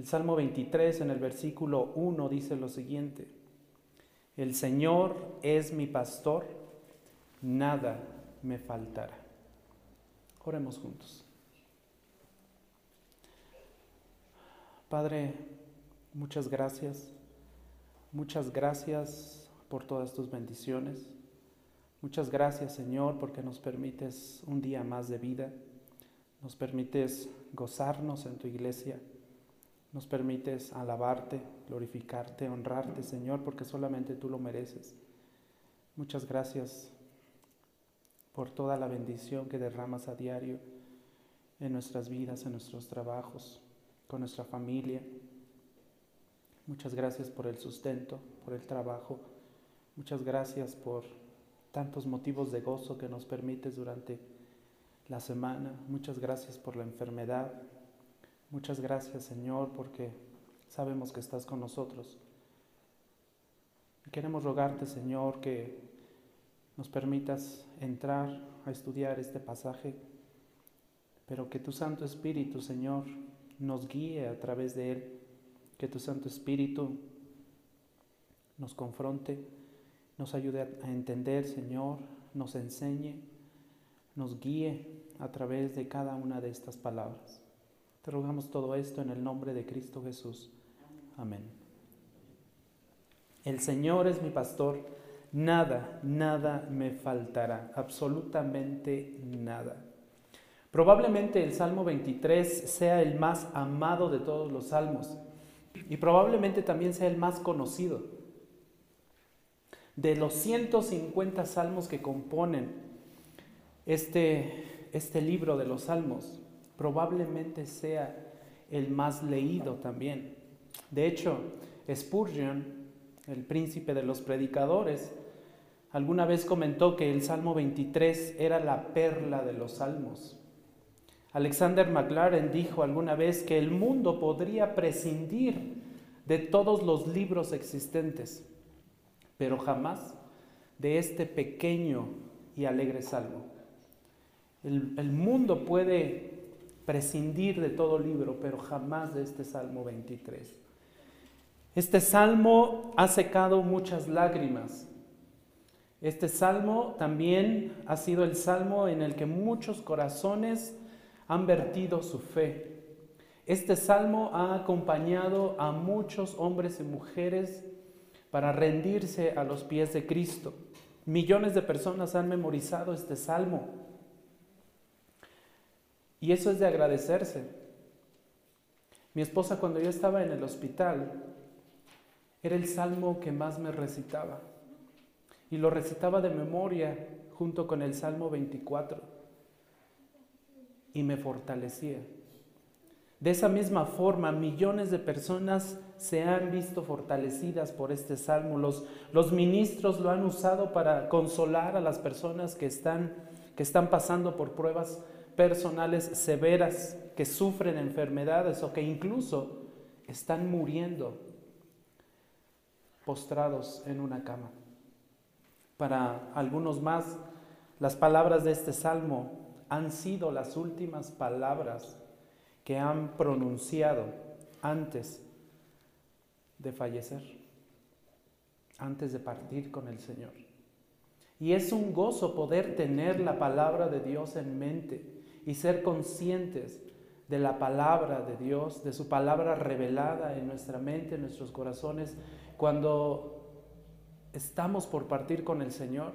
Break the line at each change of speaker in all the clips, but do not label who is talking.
El Salmo 23 en el versículo 1 dice lo siguiente, el Señor es mi pastor, nada me faltará. Oremos juntos. Padre, muchas gracias. Muchas gracias por todas tus bendiciones. Muchas gracias, Señor, porque nos permites un día más de vida. Nos permites gozarnos en tu iglesia. Nos permites alabarte, glorificarte, honrarte, Señor, porque solamente tú lo mereces. Muchas gracias por toda la bendición que derramas a diario en nuestras vidas, en nuestros trabajos, con nuestra familia. Muchas gracias por el sustento, por el trabajo. Muchas gracias por tantos motivos de gozo que nos permites durante la semana. Muchas gracias por la enfermedad. Muchas gracias, Señor, porque sabemos que estás con nosotros. Y queremos rogarte, Señor, que nos permitas entrar a estudiar este pasaje, pero que tu Santo Espíritu, Señor, nos guíe a través de él que tu Santo Espíritu nos confronte, nos ayude a entender, Señor, nos enseñe, nos guíe a través de cada una de estas palabras. Te rogamos todo esto en el nombre de Cristo Jesús. Amén. El Señor es mi pastor, nada, nada me faltará, absolutamente nada. Probablemente el Salmo 23 sea el más amado de todos los salmos y probablemente también sea el más conocido. De los 150 salmos que componen este, este libro de los salmos, probablemente sea el más leído también. De hecho, Spurgeon, el príncipe de los predicadores, alguna vez comentó que el Salmo 23 era la perla de los salmos. Alexander McLaren dijo alguna vez que el mundo podría prescindir de todos los libros existentes, pero jamás de este pequeño y alegre salmo. El, el, mundo puede prescindir de todo libro, pero jamás de este Salmo 23. Este salmo ha secado muchas lágrimas. Este salmo también ha sido el salmo en el que muchos corazones han vertido su fe. Este salmo ha acompañado a muchos hombres y mujeres para rendirse a los pies de Cristo. Millones de personas han memorizado este salmo. Y eso es de agradecerse. Mi esposa cuando yo estaba en el hospital, era el salmo que más me recitaba. Y lo recitaba de memoria junto con el Salmo 24 y me fortalecía. De esa misma forma, millones de personas se han visto fortalecidas por este salmo. Los, ministros lo han usado para consolar a las personas que están, que están pasando por pruebas personales severas, que sufren enfermedades o que incluso están muriendo postrados en una cama. Para algunos más, las palabras de este salmo han sido las últimas palabras que han pronunciado antes de fallecer, antes de partir con el Señor. Y es un gozo poder tener la palabra de Dios en mente y ser conscientes de la palabra de Dios, de su palabra revelada en nuestra mente, en nuestros corazones, cuando estamos por partir con el Señor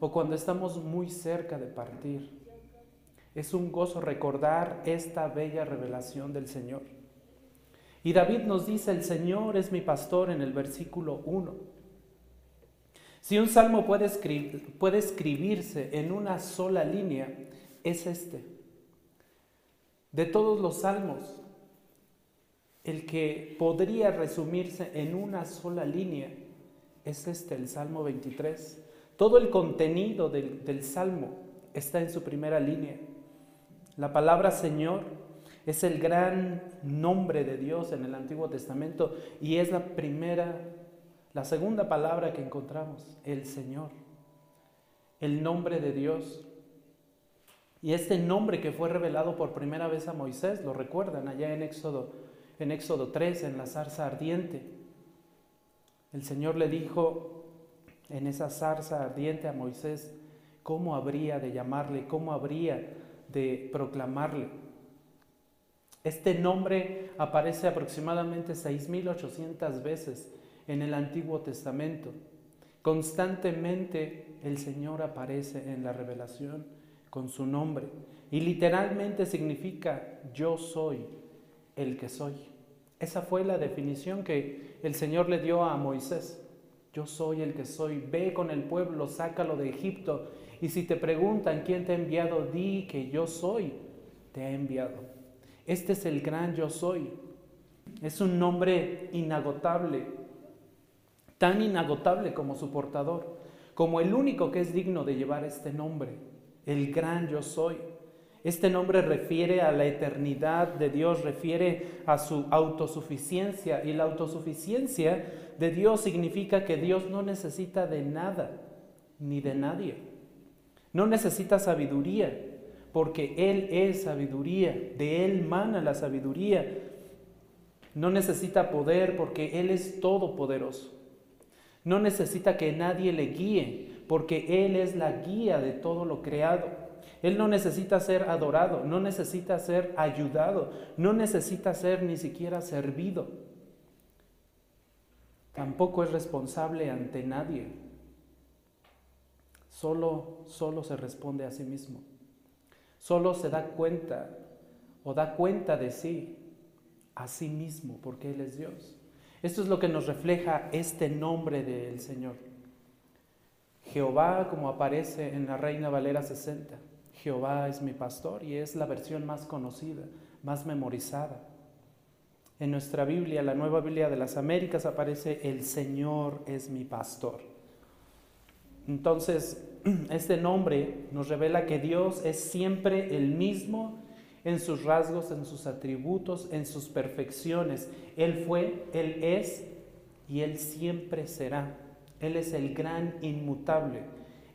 o cuando estamos muy cerca de partir. Es un gozo recordar esta bella revelación del Señor. Y David nos dice, el Señor es mi pastor en el versículo 1. Si un salmo puede, puede escribirse en una sola línea, es este. De todos los salmos, el que podría resumirse en una sola línea es este, el Salmo 23. Todo el contenido del, del Salmo está en su primera línea. La palabra Señor es el gran nombre de Dios en el Antiguo Testamento y es la primera, la segunda palabra que encontramos, el Señor, el nombre de Dios. Y este nombre que fue revelado por primera vez a Moisés, lo recuerdan allá en Éxodo en Éxodo 3, en la zarza ardiente. El Señor le dijo en esa zarza ardiente a Moisés cómo habría de llamarle, cómo habría de proclamarle. Este nombre aparece aproximadamente 6.800 veces en el Antiguo Testamento. Constantemente el Señor aparece en la revelación con su nombre y literalmente significa yo soy el que soy. Esa fue la definición que el Señor le dio a Moisés. Yo soy el que soy. Ve con el pueblo, sácalo de Egipto. Y si te preguntan quién te ha enviado, di que yo soy, te ha enviado. Este es el gran yo soy. Es un nombre inagotable, tan inagotable como su portador, como el único que es digno de llevar este nombre, el gran yo soy. Este nombre refiere a la eternidad de Dios, refiere a su autosuficiencia y la autosuficiencia de Dios significa que Dios no necesita de nada ni de nadie. No necesita sabiduría porque Él es sabiduría, de Él mana la sabiduría. No necesita poder porque Él es todopoderoso. No necesita que nadie le guíe porque Él es la guía de todo lo creado. Él no necesita ser adorado, no necesita ser ayudado, no necesita ser ni siquiera servido. Tampoco es responsable ante nadie. Solo, solo se responde a sí mismo. Solo se da cuenta o da cuenta de sí a sí mismo porque Él es Dios. Esto es lo que nos refleja este nombre del Señor. Jehová, como aparece en la Reina Valera 60. Jehová es mi pastor y es la versión más conocida, más memorizada. En nuestra Biblia, la nueva Biblia de las Américas, aparece el Señor es mi pastor. Entonces, este nombre nos revela que Dios es siempre el mismo en sus rasgos, en sus atributos, en sus perfecciones. Él fue, Él es y Él siempre será. Él es el gran inmutable,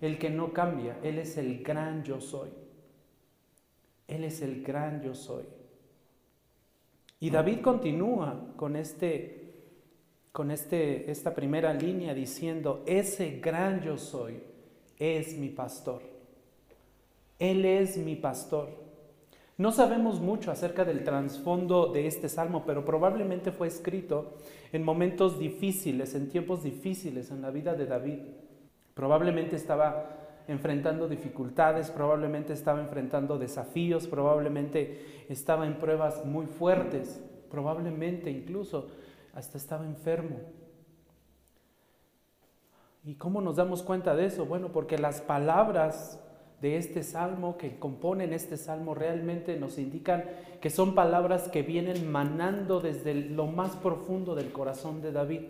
el que no cambia. Él es el gran yo soy. Él es el gran yo soy. Y David continúa con, este, con este, esta primera línea diciendo, ese gran yo soy es mi pastor. Él es mi pastor. No sabemos mucho acerca del trasfondo de este salmo, pero probablemente fue escrito en momentos difíciles, en tiempos difíciles en la vida de David. Probablemente estaba enfrentando dificultades, probablemente estaba enfrentando desafíos, probablemente estaba en pruebas muy fuertes, probablemente incluso hasta estaba enfermo. ¿Y cómo nos damos cuenta de eso? Bueno, porque las palabras de este salmo que componen este salmo realmente nos indican que son palabras que vienen manando desde lo más profundo del corazón de David.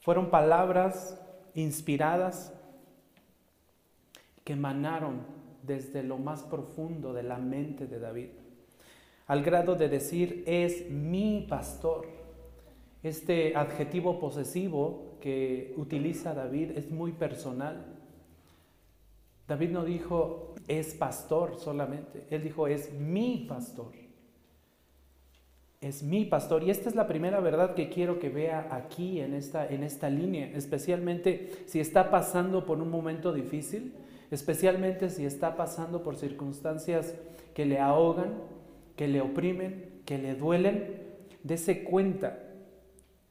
Fueron palabras inspiradas que emanaron desde lo más profundo de la mente de David, al grado de decir, es mi pastor. Este adjetivo posesivo que utiliza David es muy personal. David no dijo, es pastor solamente, él dijo, es mi pastor. Es mi pastor. Y esta es la primera verdad que quiero que vea aquí en esta, en esta línea, especialmente si está pasando por un momento difícil especialmente si está pasando por circunstancias que le ahogan, que le oprimen, que le duelen, dése cuenta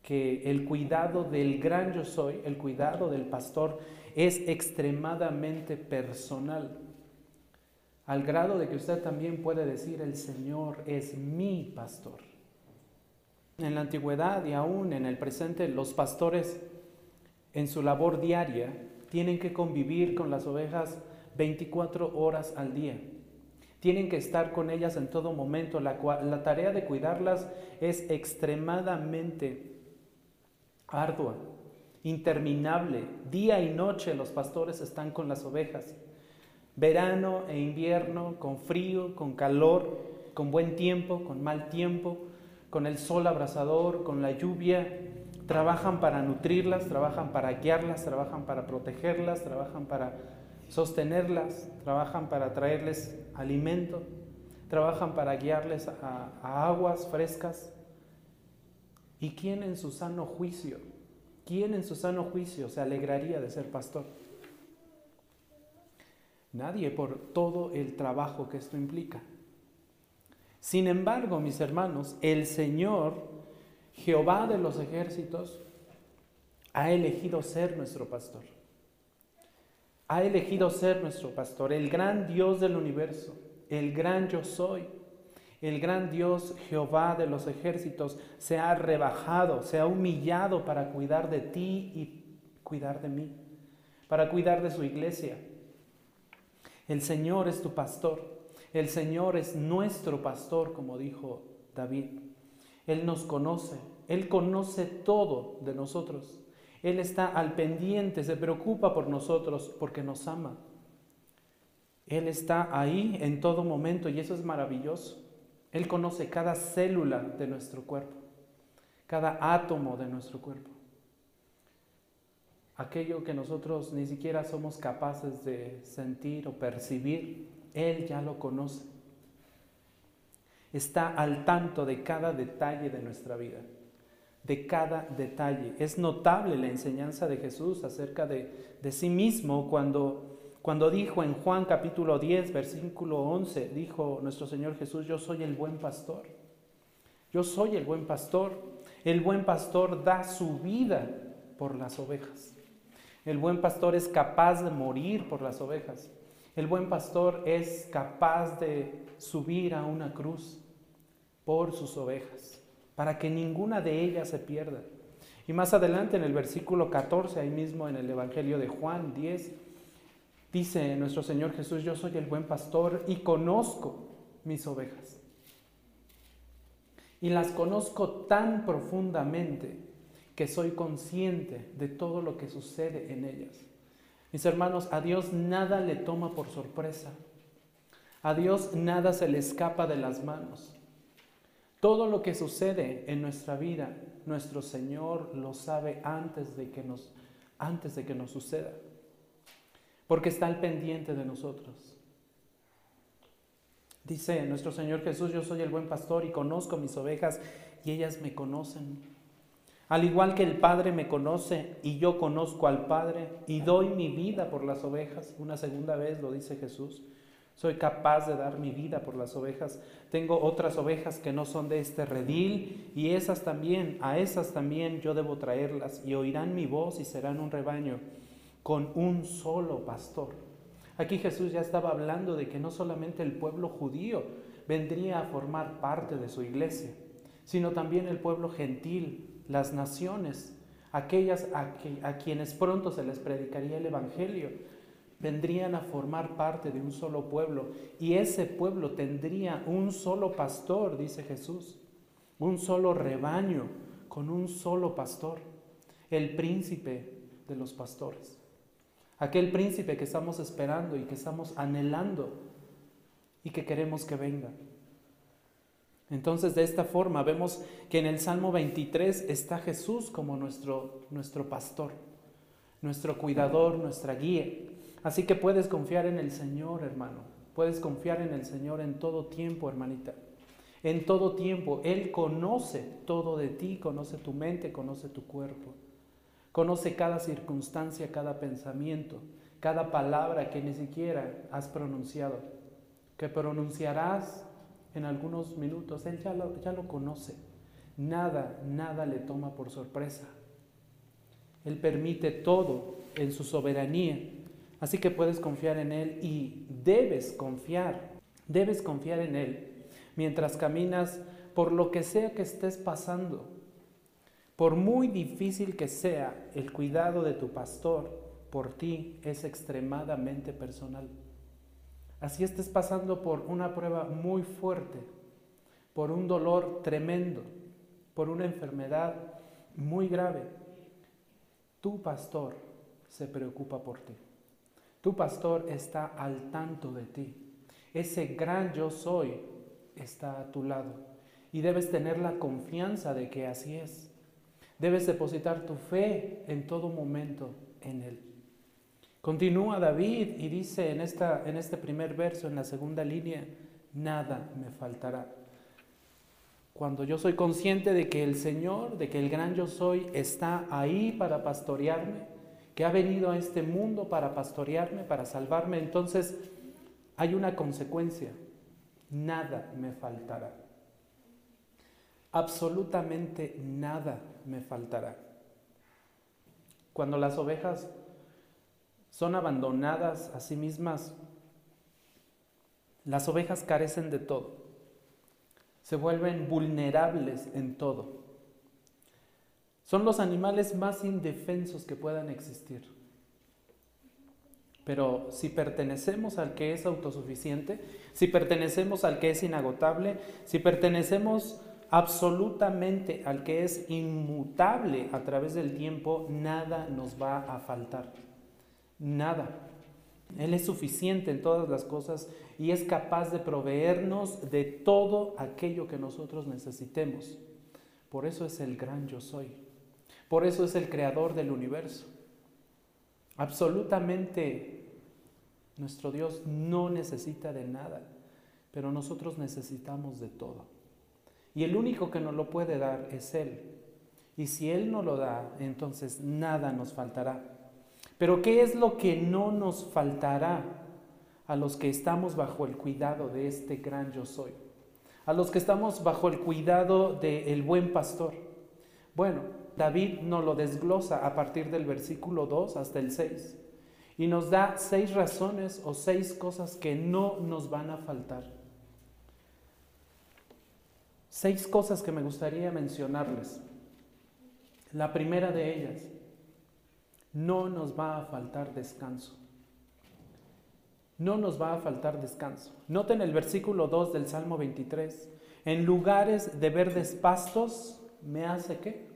que el cuidado del gran yo soy, el cuidado del pastor, es extremadamente personal, al grado de que usted también puede decir, el Señor es mi pastor. En la antigüedad y aún en el presente, los pastores en su labor diaria tienen que convivir con las ovejas 24 horas al día. Tienen que estar con ellas en todo momento. La, la tarea de cuidarlas es extremadamente ardua, interminable. Día y noche los pastores están con las ovejas. Verano e invierno, con frío, con calor, con buen tiempo, con mal tiempo, con el sol abrasador, con la lluvia, trabajan para nutrirlas, trabajan para guiarlas, trabajan para protegerlas, trabajan para sostenerlas, trabajan para traerles alimento, trabajan para guiarles a, aguas frescas. ¿Y quién en su sano juicio, quién en su sano juicio se alegraría de ser pastor? Nadie por todo el trabajo que esto implica. Sin embargo, mis hermanos, el Señor, Jehová de los ejércitos, ha elegido ser nuestro pastor. Ha elegido ser nuestro pastor, el gran Dios del universo, el gran yo soy, el gran Dios Jehová de los ejércitos se ha rebajado, se ha humillado para cuidar de ti y cuidar de mí, para cuidar de su iglesia. El Señor es tu pastor. El Señor es nuestro pastor, como dijo David. Él nos conoce, Él conoce todo de nosotros. Él está al pendiente, se preocupa por nosotros porque nos ama. Él está ahí en todo momento y eso es maravilloso. Él conoce cada célula de nuestro cuerpo, cada átomo de nuestro cuerpo. Aquello que nosotros ni siquiera somos capaces de sentir o percibir, él ya lo conoce. Está al tanto de cada detalle de nuestra vida, de cada detalle. Es notable la enseñanza de Jesús acerca de, de sí mismo cuando, cuando dijo en Juan capítulo 10, versículo 11, dijo nuestro Señor Jesús, yo soy el buen pastor. Yo soy el buen pastor. El buen pastor da su vida por las ovejas. El buen pastor es capaz de morir por las ovejas. El buen pastor es capaz de subir a una cruz por sus ovejas, para que ninguna de ellas se pierda. Y más adelante en el versículo 14, ahí mismo en el Evangelio de Juan 10, dice nuestro Señor Jesús, yo soy el buen pastor y conozco mis ovejas. Y las conozco tan profundamente que soy consciente de todo lo que sucede en ellas. Mis hermanos, a Dios nada le toma por sorpresa. A Dios nada se le escapa de las manos. Todo lo que sucede en nuestra vida, nuestro Señor lo sabe antes de que nos, antes de que nos suceda. Porque está al pendiente de nosotros. Dice nuestro Señor Jesús, yo soy el buen pastor y conozco mis ovejas y ellas me conocen. Al igual que el Padre me conoce y yo conozco al Padre y doy mi vida por las ovejas, una segunda vez lo dice Jesús, soy capaz de dar mi vida por las ovejas. Tengo otras ovejas que no son de este redil y esas también, a esas también yo debo traerlas y oirán mi voz y serán un rebaño con un solo pastor. Aquí Jesús ya estaba hablando de que no solamente el pueblo judío vendría a formar parte de su iglesia, sino también el pueblo gentil, las naciones, aquellas a, quienes pronto se les predicaría el Evangelio, vendrían a formar parte de un solo pueblo y ese pueblo tendría un solo pastor, dice Jesús, un solo rebaño con un solo pastor, el príncipe de los pastores, aquel príncipe que estamos esperando y que estamos anhelando y que queremos que venga. Entonces, de esta forma vemos que en el Salmo 23 está Jesús como nuestro, nuestro pastor, nuestro cuidador, nuestra guía. Así que puedes confiar en el Señor, hermano. Puedes confiar en el Señor en todo tiempo, hermanita. En todo tiempo. Él conoce todo de ti, conoce tu mente, conoce tu cuerpo. Conoce cada circunstancia, cada pensamiento, cada palabra que ni siquiera has pronunciado, que pronunciarás en algunos minutos. Él ya lo, ya lo conoce. Nada, nada le toma por sorpresa. Él permite todo en su soberanía. Así que puedes confiar en Él y debes confiar, debes confiar en Él mientras caminas por lo que sea que estés pasando. Por muy difícil que sea, el cuidado de tu pastor por ti es extremadamente personal. Así estés pasando por una prueba muy fuerte, por un dolor tremendo, por una enfermedad muy grave. Tu pastor se preocupa por ti. Tu pastor está al tanto de ti. Ese gran yo soy está a tu lado. Y debes tener la confianza de que así es. Debes depositar tu fe en todo momento en Él. Continúa David y dice en, esta, en este primer verso, en la segunda línea, nada me faltará. Cuando yo soy consciente de que el Señor, de que el gran yo soy está ahí para pastorearme, que ha venido a este mundo para pastorearme, para salvarme, entonces hay una consecuencia. Nada me faltará. Absolutamente nada me faltará. Cuando las ovejas son abandonadas a sí mismas, las ovejas carecen de todo. Se vuelven vulnerables en todo. Son los animales más indefensos que puedan existir. Pero si pertenecemos al que es autosuficiente, si pertenecemos al que es inagotable, si pertenecemos absolutamente al que es inmutable a través del tiempo, nada nos va a faltar. Nada. Él es suficiente en todas las cosas y es capaz de proveernos de todo aquello que nosotros necesitemos. Por eso es el gran yo soy. Por eso es el creador del universo. Absolutamente nuestro Dios no necesita de nada, pero nosotros necesitamos de todo. Y el único que nos lo puede dar es Él. Y si Él no lo da, entonces nada nos faltará. Pero ¿qué es lo que no nos faltará a los que estamos bajo el cuidado de este gran yo soy? A los que estamos bajo el cuidado del buen pastor. Bueno, David nos lo desglosa a partir del versículo 2 hasta el 6 y nos da seis razones o seis cosas que no nos van a faltar. Seis cosas que me gustaría mencionarles. La primera de ellas, no nos va a faltar descanso. No nos va a faltar descanso. Noten el versículo 2 del Salmo 23. En lugares de verdes pastos me hace qué?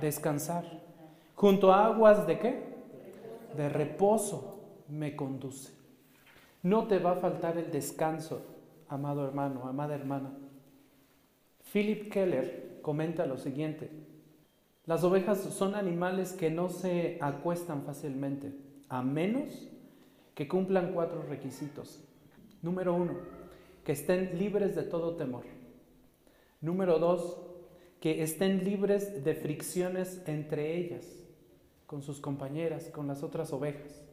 Descansar. Descansar. Junto a aguas de qué? De reposo me conduce. No te va a faltar el descanso, amado hermano, amada hermana. Philip Keller comenta lo siguiente. Las ovejas son animales que no se acuestan fácilmente, a menos que cumplan cuatro requisitos. Número uno, que estén libres de todo temor. Número dos, que estén libres de fricciones entre ellas, con sus compañeras, con las otras ovejas.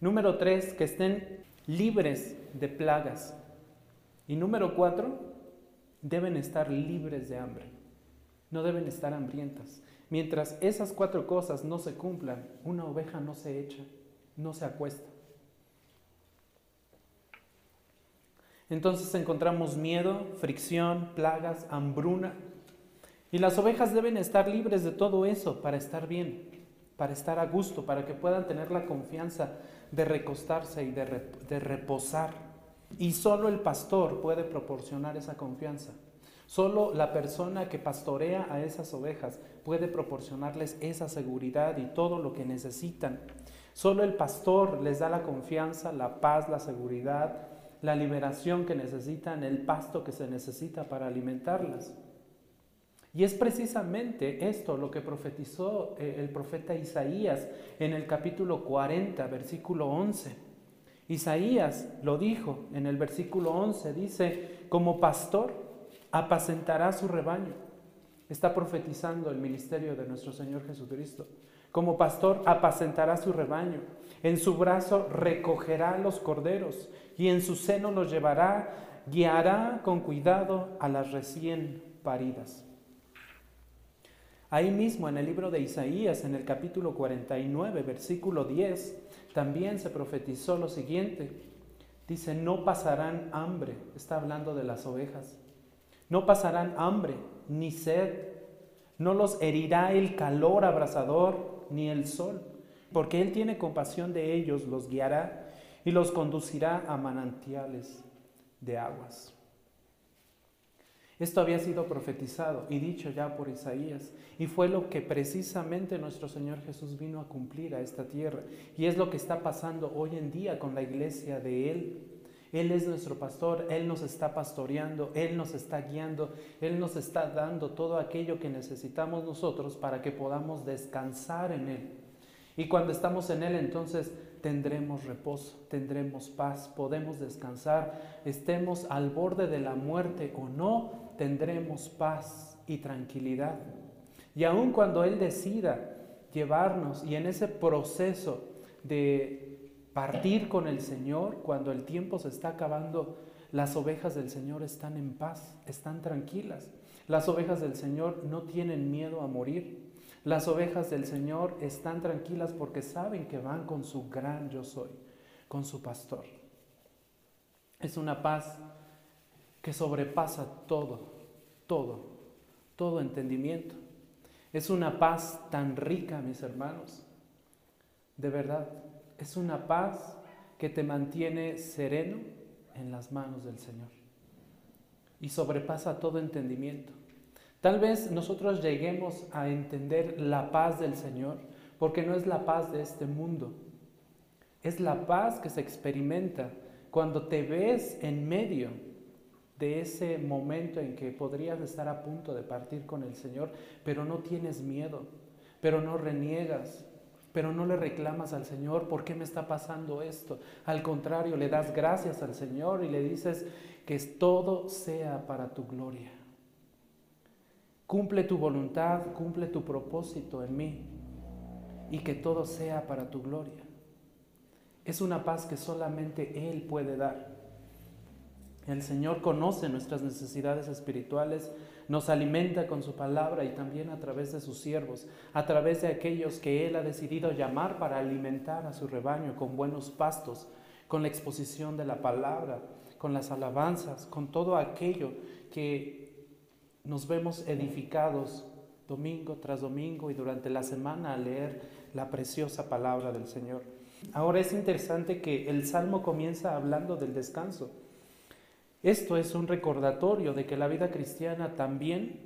Número tres, que estén libres de plagas. Y número cuatro, deben estar libres de hambre. No deben estar hambrientas. Mientras esas cuatro cosas no se cumplan, una oveja no se echa, no se acuesta. Entonces encontramos miedo, fricción, plagas, hambruna. Y las ovejas deben estar libres de todo eso para estar bien, para estar a gusto, para que puedan tener la confianza de recostarse y de, reposar. Y solo el pastor puede proporcionar esa confianza. Solo la persona que pastorea a esas ovejas puede proporcionarles esa seguridad y todo lo que necesitan. Solo el pastor les da la confianza, la paz, la seguridad, la liberación que necesitan, el pasto que se necesita para alimentarlas. Y es precisamente esto lo que profetizó eh, el profeta Isaías en el capítulo 40, versículo 11. Isaías lo dijo en el versículo 11, dice, como pastor apacentará su rebaño. Está profetizando el ministerio de nuestro Señor Jesucristo. Como pastor apacentará su rebaño. En su brazo recogerá los corderos y en su seno los llevará, guiará con cuidado a las recién paridas. Ahí mismo en el libro de Isaías, en el capítulo 49, versículo 10, también se profetizó lo siguiente. Dice, no pasarán hambre. Está hablando de las ovejas no pasarán hambre ni sed. No los herirá el calor abrasador ni el sol, porque Él tiene compasión de ellos, los guiará y los conducirá a manantiales de aguas. Esto había sido profetizado y dicho ya por Isaías, y fue lo que precisamente nuestro Señor Jesús vino a cumplir a esta tierra, y es lo que está pasando hoy en día con la iglesia de Él. Él es nuestro pastor, Él nos está pastoreando, Él nos está guiando, Él nos está dando todo aquello que necesitamos nosotros para que podamos descansar en Él. Y cuando estamos en Él, entonces tendremos reposo, tendremos paz, podemos descansar, estemos al borde de la muerte o no, tendremos paz y tranquilidad. Y aun cuando Él decida llevarnos y en ese proceso de partir con el Señor, cuando el tiempo se está acabando, las ovejas del Señor están en paz, están tranquilas. Las ovejas del Señor no tienen miedo a morir. Las ovejas del Señor están tranquilas porque saben que van con su gran yo soy, con su pastor. Es una paz que sobrepasa todo, todo, todo entendimiento. Es una paz tan rica, mis hermanos. De verdad, es una paz que te mantiene sereno en las manos del Señor y sobrepasa todo entendimiento. Tal vez nosotros lleguemos a entender la paz del Señor porque no es la paz de este mundo. Es la paz que se experimenta cuando te ves en medio de ese momento en que podrías estar a punto de partir con el Señor, pero no tienes miedo, pero no reniegas, pero no le reclamas al Señor, ¿por qué me está pasando esto? Al contrario, le das gracias al Señor y le dices que todo sea para tu gloria. Cumple tu voluntad, cumple tu propósito en mí y que todo sea para tu gloria. Es una paz que solamente Él puede dar. El Señor conoce nuestras necesidades espirituales, nos alimenta con su palabra y también a través de sus siervos, a través de aquellos que Él ha decidido llamar para alimentar a su rebaño con buenos pastos, con la exposición de la palabra, con las alabanzas, con todo aquello que nos vemos edificados domingo tras domingo y durante la semana a leer la preciosa palabra del Señor. Ahora es interesante que el Salmo comienza hablando del descanso. Esto es un recordatorio de que la vida cristiana también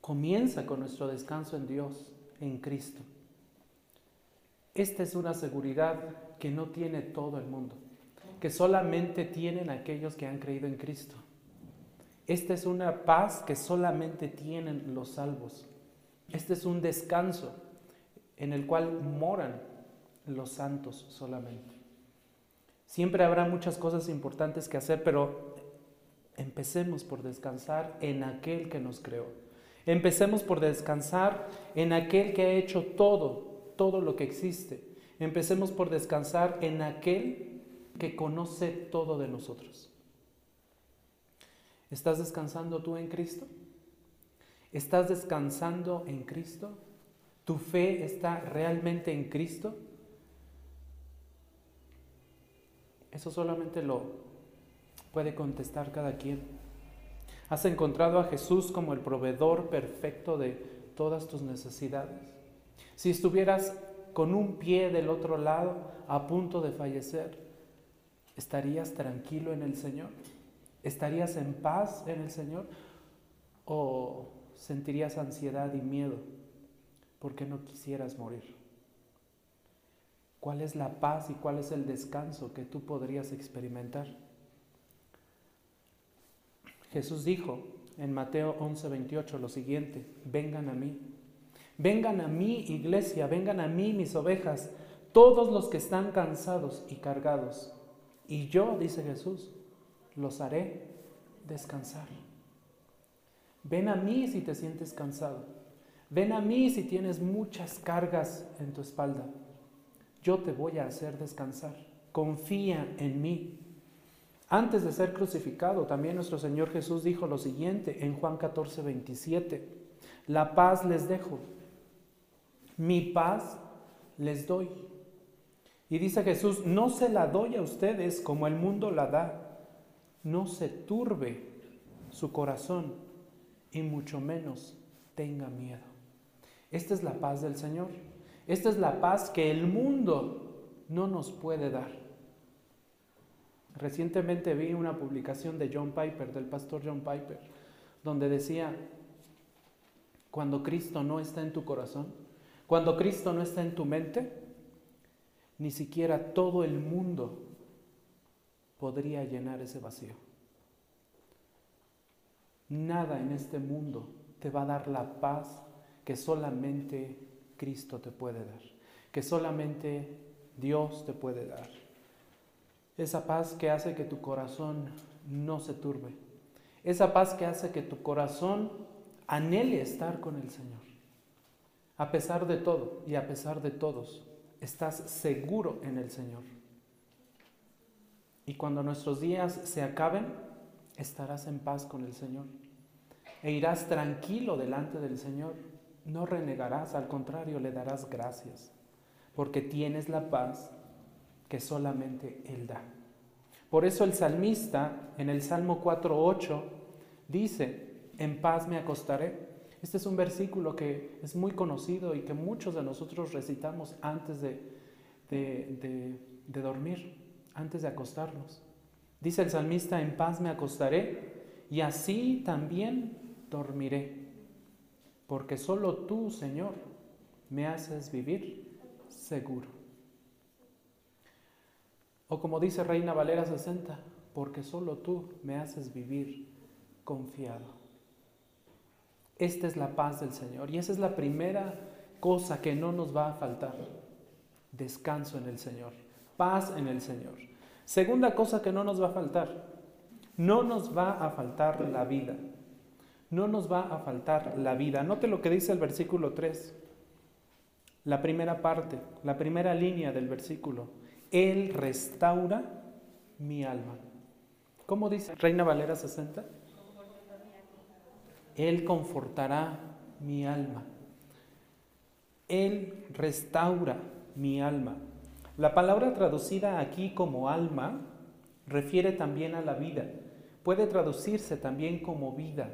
comienza con nuestro descanso en Dios, en Cristo. Esta es una seguridad que no tiene todo el mundo, que solamente tienen aquellos que han creído en Cristo. Esta es una paz que solamente tienen los salvos. Este es un descanso en el cual moran los santos solamente. Siempre habrá muchas cosas importantes que hacer, pero empecemos por descansar en aquel que nos creó. Empecemos por descansar en aquel que ha hecho todo, todo lo que existe. Empecemos por descansar en aquel que conoce todo de nosotros. ¿Estás descansando tú en Cristo? ¿Estás descansando en Cristo? ¿Tu fe está realmente en Cristo? Eso solamente lo puede contestar cada quien. ¿Has encontrado a Jesús como el proveedor perfecto de todas tus necesidades? Si estuvieras con un pie del otro lado a punto de fallecer, ¿estarías tranquilo en el Señor? ¿Estarías en paz en el Señor? ¿O sentirías ansiedad y miedo porque no quisieras morir? ¿Cuál es la paz y cuál es el descanso que tú podrías experimentar? Jesús dijo en Mateo 11:28 lo siguiente, vengan a mí, vengan a mí iglesia, vengan a mí mis ovejas, todos los que están cansados y cargados, y yo, dice Jesús, los haré descansar. Ven a mí si te sientes cansado, ven a mí si tienes muchas cargas en tu espalda yo te voy a hacer descansar. Confía en mí. Antes de ser crucificado, también nuestro Señor Jesús dijo lo siguiente en Juan 14, 27. La paz les dejo, mi paz les doy. Y dice Jesús, no se la doy a ustedes como el mundo la da. No se turbe su corazón y mucho menos tenga miedo. Esta es la paz del Señor. Esta es la paz que el mundo no nos puede dar. Recientemente vi una publicación de John Piper, del pastor John Piper, donde decía, cuando Cristo no está en tu corazón, cuando Cristo no está en tu mente, ni siquiera todo el mundo podría llenar ese vacío. Nada en este mundo te va a dar la paz que solamente Cristo te puede dar. que solamente Dios te puede dar. Esa paz que hace que tu corazón no se turbe. Esa paz que hace que tu corazón anhele estar con el Señor. A pesar de todo y a pesar de todos, estás seguro en el Señor. Y cuando nuestros días se acaben, estarás en paz con el Señor. E irás tranquilo delante del Señor. No renegarás, al contrario, le darás gracias, porque tienes la paz que solamente Él da. Por eso el salmista en el Salmo 4.8 dice, en paz me acostaré. Este es un versículo que es muy conocido y que muchos de nosotros recitamos antes de, de, de dormir antes de acostarnos. Dice el salmista, en paz me acostaré y así también dormiré, porque solo tú, Señor, me haces vivir seguro. O como dice Reina Valera 60, porque solo tú me haces vivir confiado. Esta es la paz del Señor y esa es la primera cosa que no nos va a faltar. Descanso en el Señor, paz en el Señor. Segunda cosa que no nos va a faltar, no nos va a faltar la vida. No nos va a faltar la vida. Note lo que dice el versículo 3, la primera parte, la primera línea del versículo. Él restaura mi alma. ¿Cómo dice Reina Valera 60? Él confortará mi alma. Él restaura mi alma. La palabra traducida aquí como alma refiere también a la vida. Puede traducirse también como vida.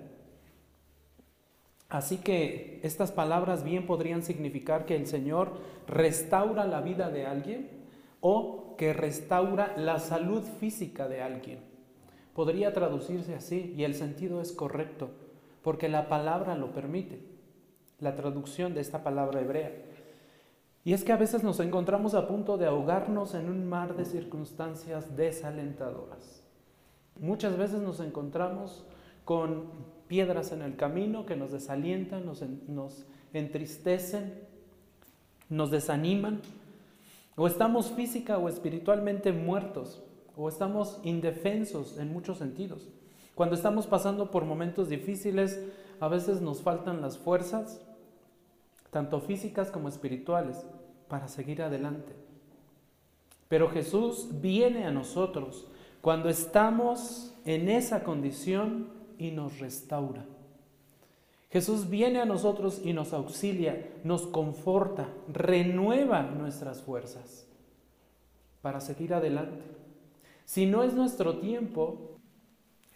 Así que estas palabras bien podrían significar que el Señor restaura la vida de alguien o que restaura la salud física de alguien. Podría traducirse así y el sentido es correcto porque la palabra lo permite, la traducción de esta palabra hebrea. Y es que a veces nos encontramos a punto de ahogarnos en un mar de circunstancias desalentadoras. Muchas veces nos encontramos con piedras en el camino que nos desalientan, nos, nos entristecen, nos desaniman, o estamos física o espiritualmente muertos, o estamos indefensos en muchos sentidos. Cuando estamos pasando por momentos difíciles, a veces nos faltan las fuerzas, tanto físicas como espirituales, para seguir adelante. Pero Jesús viene a nosotros cuando estamos en esa condición y nos restaura. Jesús viene a nosotros y nos auxilia, nos conforta, renueva nuestras fuerzas para seguir adelante. Si no es nuestro tiempo,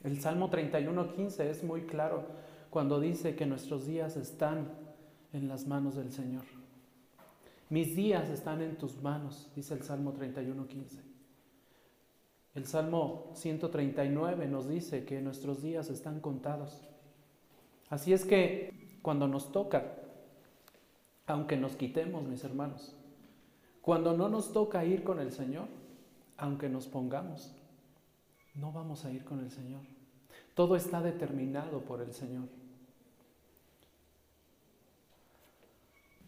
el Salmo 31.15 es muy claro cuando dice que nuestros días están en las manos del Señor. Mis días están en tus manos, dice el Salmo 31.15. El Salmo 139 nos dice que nuestros días están contados. Así es que cuando nos toca, aunque nos quitemos, mis hermanos, cuando no nos toca ir con el Señor, aunque nos pongamos, no vamos a ir con el Señor. Todo está determinado por el Señor.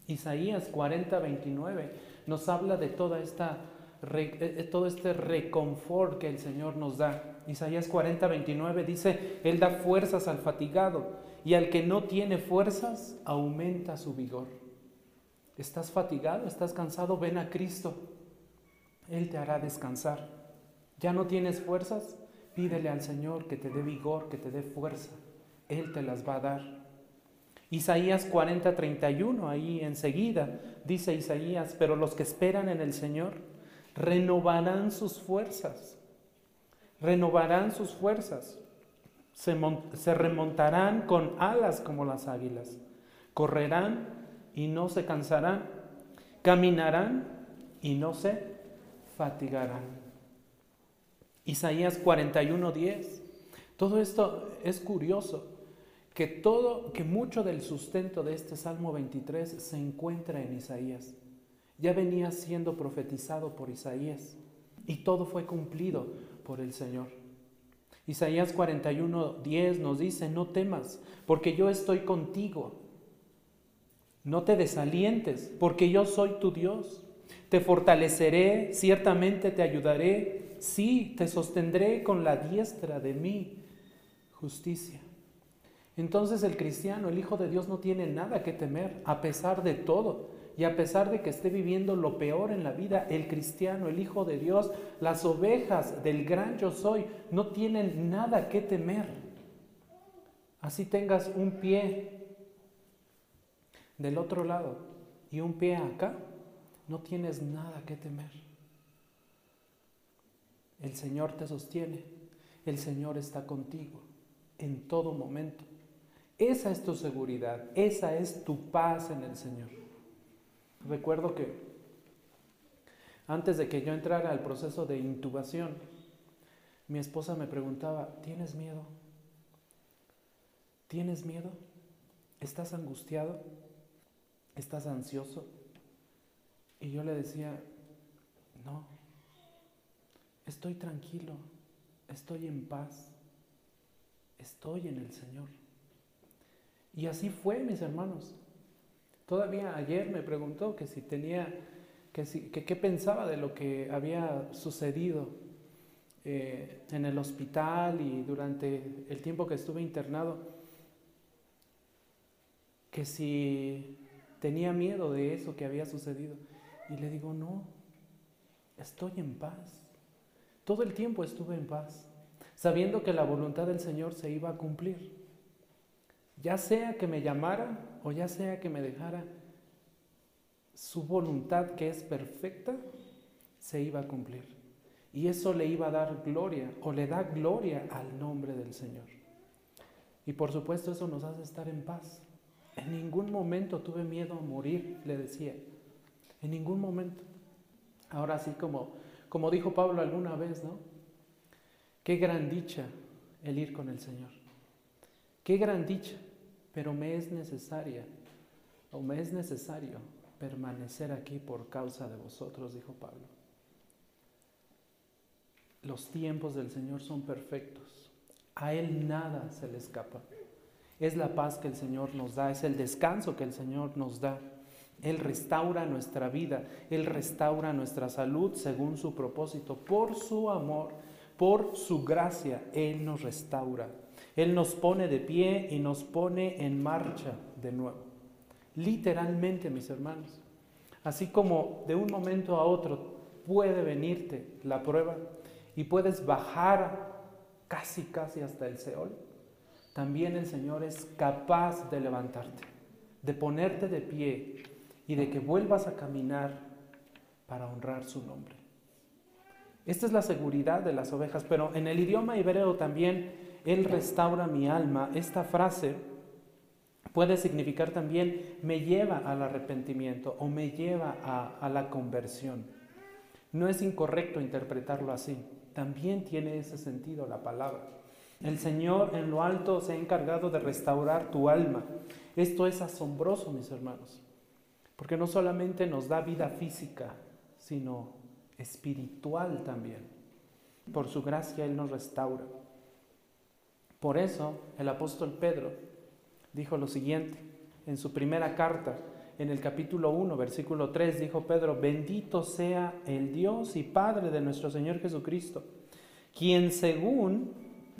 Isaías 40, 29 nos habla de toda esta, eh, eh, todo este reconfort que el Señor nos da. Isaías 40, 29 dice, Él da fuerzas al fatigado y al que no tiene fuerzas aumenta su vigor. ¿Estás fatigado? ¿Estás cansado? Ven a Cristo. Él te hará descansar. ¿Ya no tienes fuerzas? Pídele al Señor que te dé vigor, que te dé fuerza. Él te las va a dar. Isaías 40, 31, ahí enseguida dice Isaías, pero los que esperan en el Señor renovarán sus fuerzas, renovarán sus fuerzas, se, remontarán con alas como las águilas, correrán y no se cansarán, caminarán y no se fatigarán. Isaías 41, 10. Todo esto es curioso que todo, que mucho del sustento de este Salmo 23 se encuentra en Isaías. Ya venía siendo profetizado por Isaías y todo fue cumplido por el Señor. Isaías 41:10 nos dice, no temas, porque yo estoy contigo. No te desalientes, porque yo soy tu Dios. te fortaleceré, ciertamente te ayudaré, sí, te sostendré con la diestra de mi justicia. Entonces el cristiano, el Hijo de Dios, no tiene nada que temer, a pesar de todo. Y a pesar de que esté viviendo lo peor en la vida, el cristiano, el Hijo de Dios, las ovejas del gran yo soy, no tienen nada que temer. Así tengas un pie del otro lado y un pie acá, no tienes nada que temer. El Señor te sostiene, el Señor está contigo en todo momento. Esa es tu seguridad, esa es tu paz en el Señor. Recuerdo que antes de que yo entrara al proceso de intubación, mi esposa me preguntaba, ¿tienes miedo? ¿Tienes miedo? ¿Estás angustiado? ¿Estás ansioso? Y yo le decía, no, estoy tranquilo, estoy en paz, estoy en el Señor. Y así fue, mis hermanos. Todavía ayer me preguntó que si tenía, que, qué pensaba de lo que había sucedido eh, en el hospital y durante el tiempo que estuve internado, que si tenía miedo de eso que había sucedido. Y le digo, no, estoy en paz. Todo el tiempo estuve en paz, sabiendo que la voluntad del Señor se iba a cumplir. Ya sea que me llamara o ya sea que me dejara, su voluntad que es perfecta se iba a cumplir. Y eso le iba a dar gloria o le da gloria al nombre del Señor. Y por supuesto eso nos hace estar en paz. En ningún momento tuve miedo a morir, le decía. En ningún momento. Ahora sí, como, como dijo Pablo alguna vez, ¿no? Qué gran dicha el ir con el Señor. Qué gran dicha, pero me es necesaria o me es necesario permanecer aquí por causa de vosotros, dijo Pablo. Los tiempos del Señor son perfectos. A Él nada se le escapa. Es la paz que el Señor nos da, es el descanso que el Señor nos da. Él restaura nuestra vida, Él restaura nuestra salud según su propósito. Por su amor, por su gracia, Él nos restaura. Él nos pone de pie y nos pone en marcha de nuevo. Literalmente, mis hermanos. Así como de un momento a otro puede venirte la prueba y puedes bajar casi, casi hasta el Seol, también el Señor es capaz de levantarte, de ponerte de pie y de que vuelvas a caminar para honrar su nombre. Esta es la seguridad de las ovejas, pero en el idioma hebreo también, Él restaura mi alma. Esta frase puede significar también me lleva al arrepentimiento o me lleva a, a la conversión. No es incorrecto interpretarlo así, también tiene ese sentido la palabra. El Señor en lo alto se ha encargado de restaurar tu alma. Esto es asombroso, mis hermanos. Porque no solamente nos da vida física, sino espiritual también. Por su gracia Él nos restaura. Por eso el apóstol Pedro dijo lo siguiente en su primera carta, en el capítulo 1, versículo 3, dijo Pedro, bendito sea el Dios y Padre de nuestro Señor Jesucristo, quien según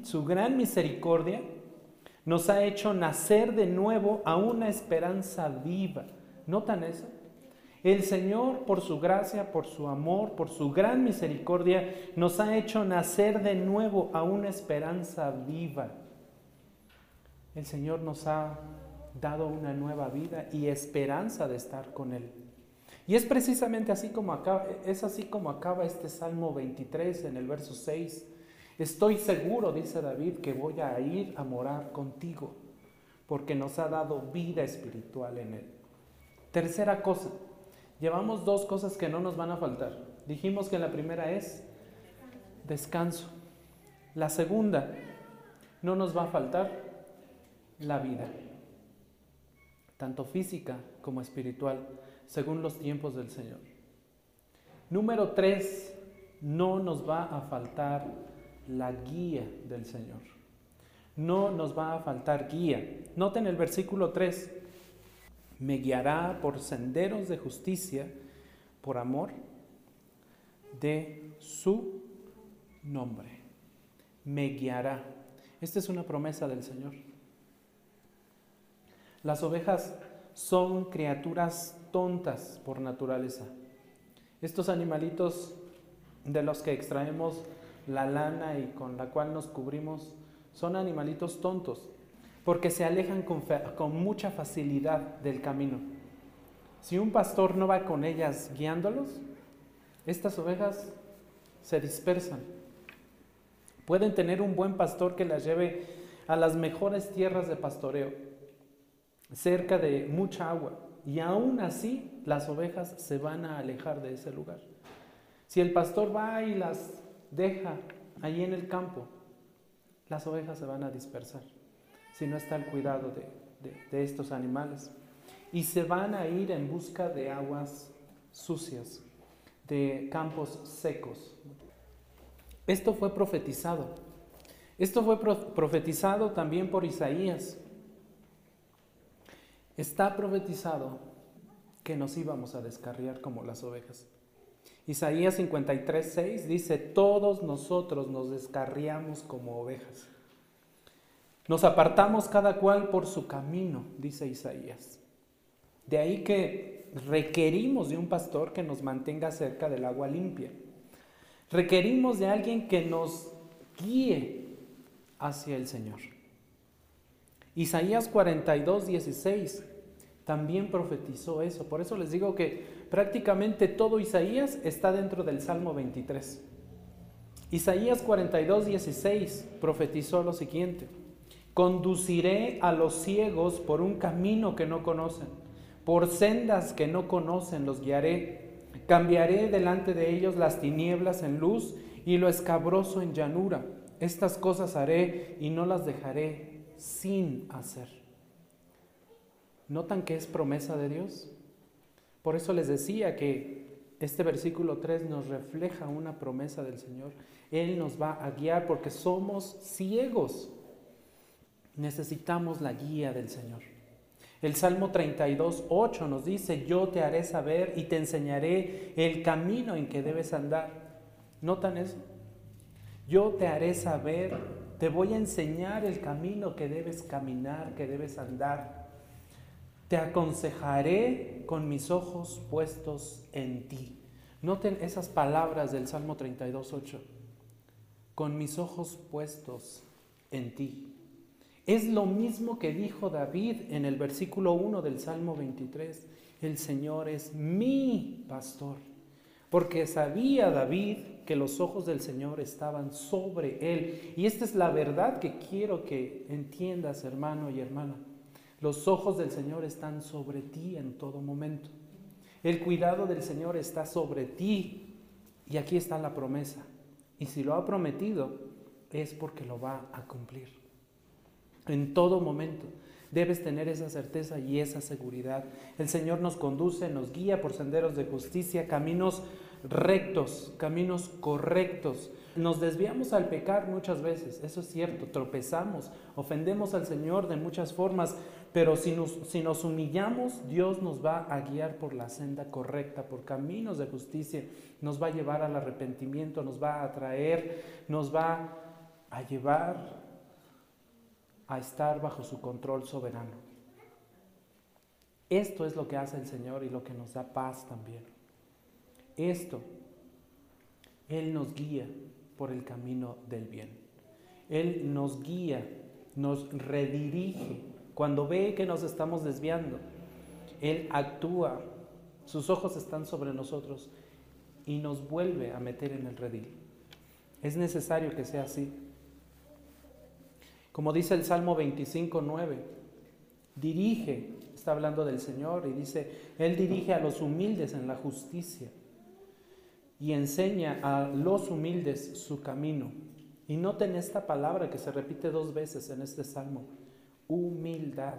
su gran misericordia nos ha hecho nacer de nuevo a una esperanza viva ¿Notan eso? El Señor, por su gracia, por su amor, por su gran misericordia, nos ha hecho nacer de nuevo a una esperanza viva. El Señor nos ha dado una nueva vida y esperanza de estar con Él. Y es precisamente así como acaba, es así como acaba este Salmo 23 en el verso 6. Estoy seguro, dice David, que voy a ir a morar contigo, porque nos ha dado vida espiritual en Él. Tercera cosa, llevamos dos cosas que no nos van a faltar. Dijimos que la primera es descanso. La segunda, no nos va a faltar la vida, tanto física como espiritual, según los tiempos del Señor. Número tres, no nos va a faltar la guía del Señor. No nos va a faltar guía. Noten el versículo 3 me guiará por senderos de justicia por amor de su nombre. Me guiará. Esta es una promesa del Señor. Las ovejas son criaturas tontas por naturaleza. Estos animalitos de los que extraemos la lana y con la cual nos cubrimos son animalitos tontos porque se alejan con, mucha facilidad del camino. Si un pastor no va con ellas guiándolos, estas ovejas se dispersan. Pueden tener un buen pastor que las lleve a las mejores tierras de pastoreo, cerca de mucha agua, y aún así las ovejas se van a alejar de ese lugar. Si el pastor va y las deja allí en el campo, las ovejas se van a dispersar si no está el cuidado de, de estos animales. Y se van a ir en busca de aguas sucias, de campos secos. Esto fue profetizado. Esto fue profetizado también por Isaías. Está profetizado que nos íbamos a descarriar como las ovejas. Isaías 53, 6 dice, todos nosotros nos descarriamos como ovejas. Nos apartamos cada cual por su camino, dice Isaías. De ahí que requerimos de un pastor que nos mantenga cerca del agua limpia. Requerimos de alguien que nos guíe hacia el Señor. Isaías 42, 16 también profetizó eso. Por eso les digo que prácticamente todo Isaías está dentro del Salmo 23. Isaías 42, 16 profetizó lo siguiente. Conduciré a los ciegos por un camino que no conocen, por sendas que no conocen los guiaré. Cambiaré delante de ellos las tinieblas en luz y lo escabroso en llanura. Estas cosas haré y no las dejaré sin hacer. ¿Notan que es promesa de Dios? Por eso les decía que este versículo 3 nos refleja una promesa del Señor. Él nos va a guiar porque somos ciegos. Necesitamos la guía del Señor. El Salmo 32, 8 nos dice, yo te haré saber y te enseñaré el camino en que debes andar. ¿Notan eso? Yo te haré saber, te voy a enseñar el camino que debes caminar, que debes andar. Te aconsejaré con mis ojos puestos en ti. Noten esas palabras del Salmo 32.8. Con mis ojos puestos en ti. Es lo mismo que dijo David en el versículo 1 del Salmo 23. El Señor es mi pastor. Porque sabía David que los ojos del Señor estaban sobre él. Y esta es la verdad que quiero que entiendas, hermano y hermana. Los ojos del Señor están sobre ti en todo momento. El cuidado del Señor está sobre ti. Y aquí está la promesa. Y si lo ha prometido, es porque lo va a cumplir. En todo momento debes tener esa certeza y esa seguridad. El Señor nos conduce, nos guía por senderos de justicia, caminos rectos, caminos correctos. Nos desviamos al pecar muchas veces, eso es cierto, tropezamos, ofendemos al Señor de muchas formas, pero si nos, si nos humillamos, Dios nos va a guiar por la senda correcta, por caminos de justicia, nos va a llevar al arrepentimiento, nos va a traer, nos va a llevar a estar bajo su control soberano. Esto es lo que hace el Señor y lo que nos da paz también. Esto, Él nos guía por el camino del bien. Él nos guía, nos redirige cuando ve que nos estamos desviando, Él actúa, sus ojos están sobre nosotros y nos vuelve a meter en el redil. Es necesario que sea así. Como dice el Salmo 25, 9, dirige, está hablando del Señor y dice, Él dirige a los humildes en la justicia y enseña a los humildes su camino. Y noten esta palabra que se repite dos veces en este salmo, humildad.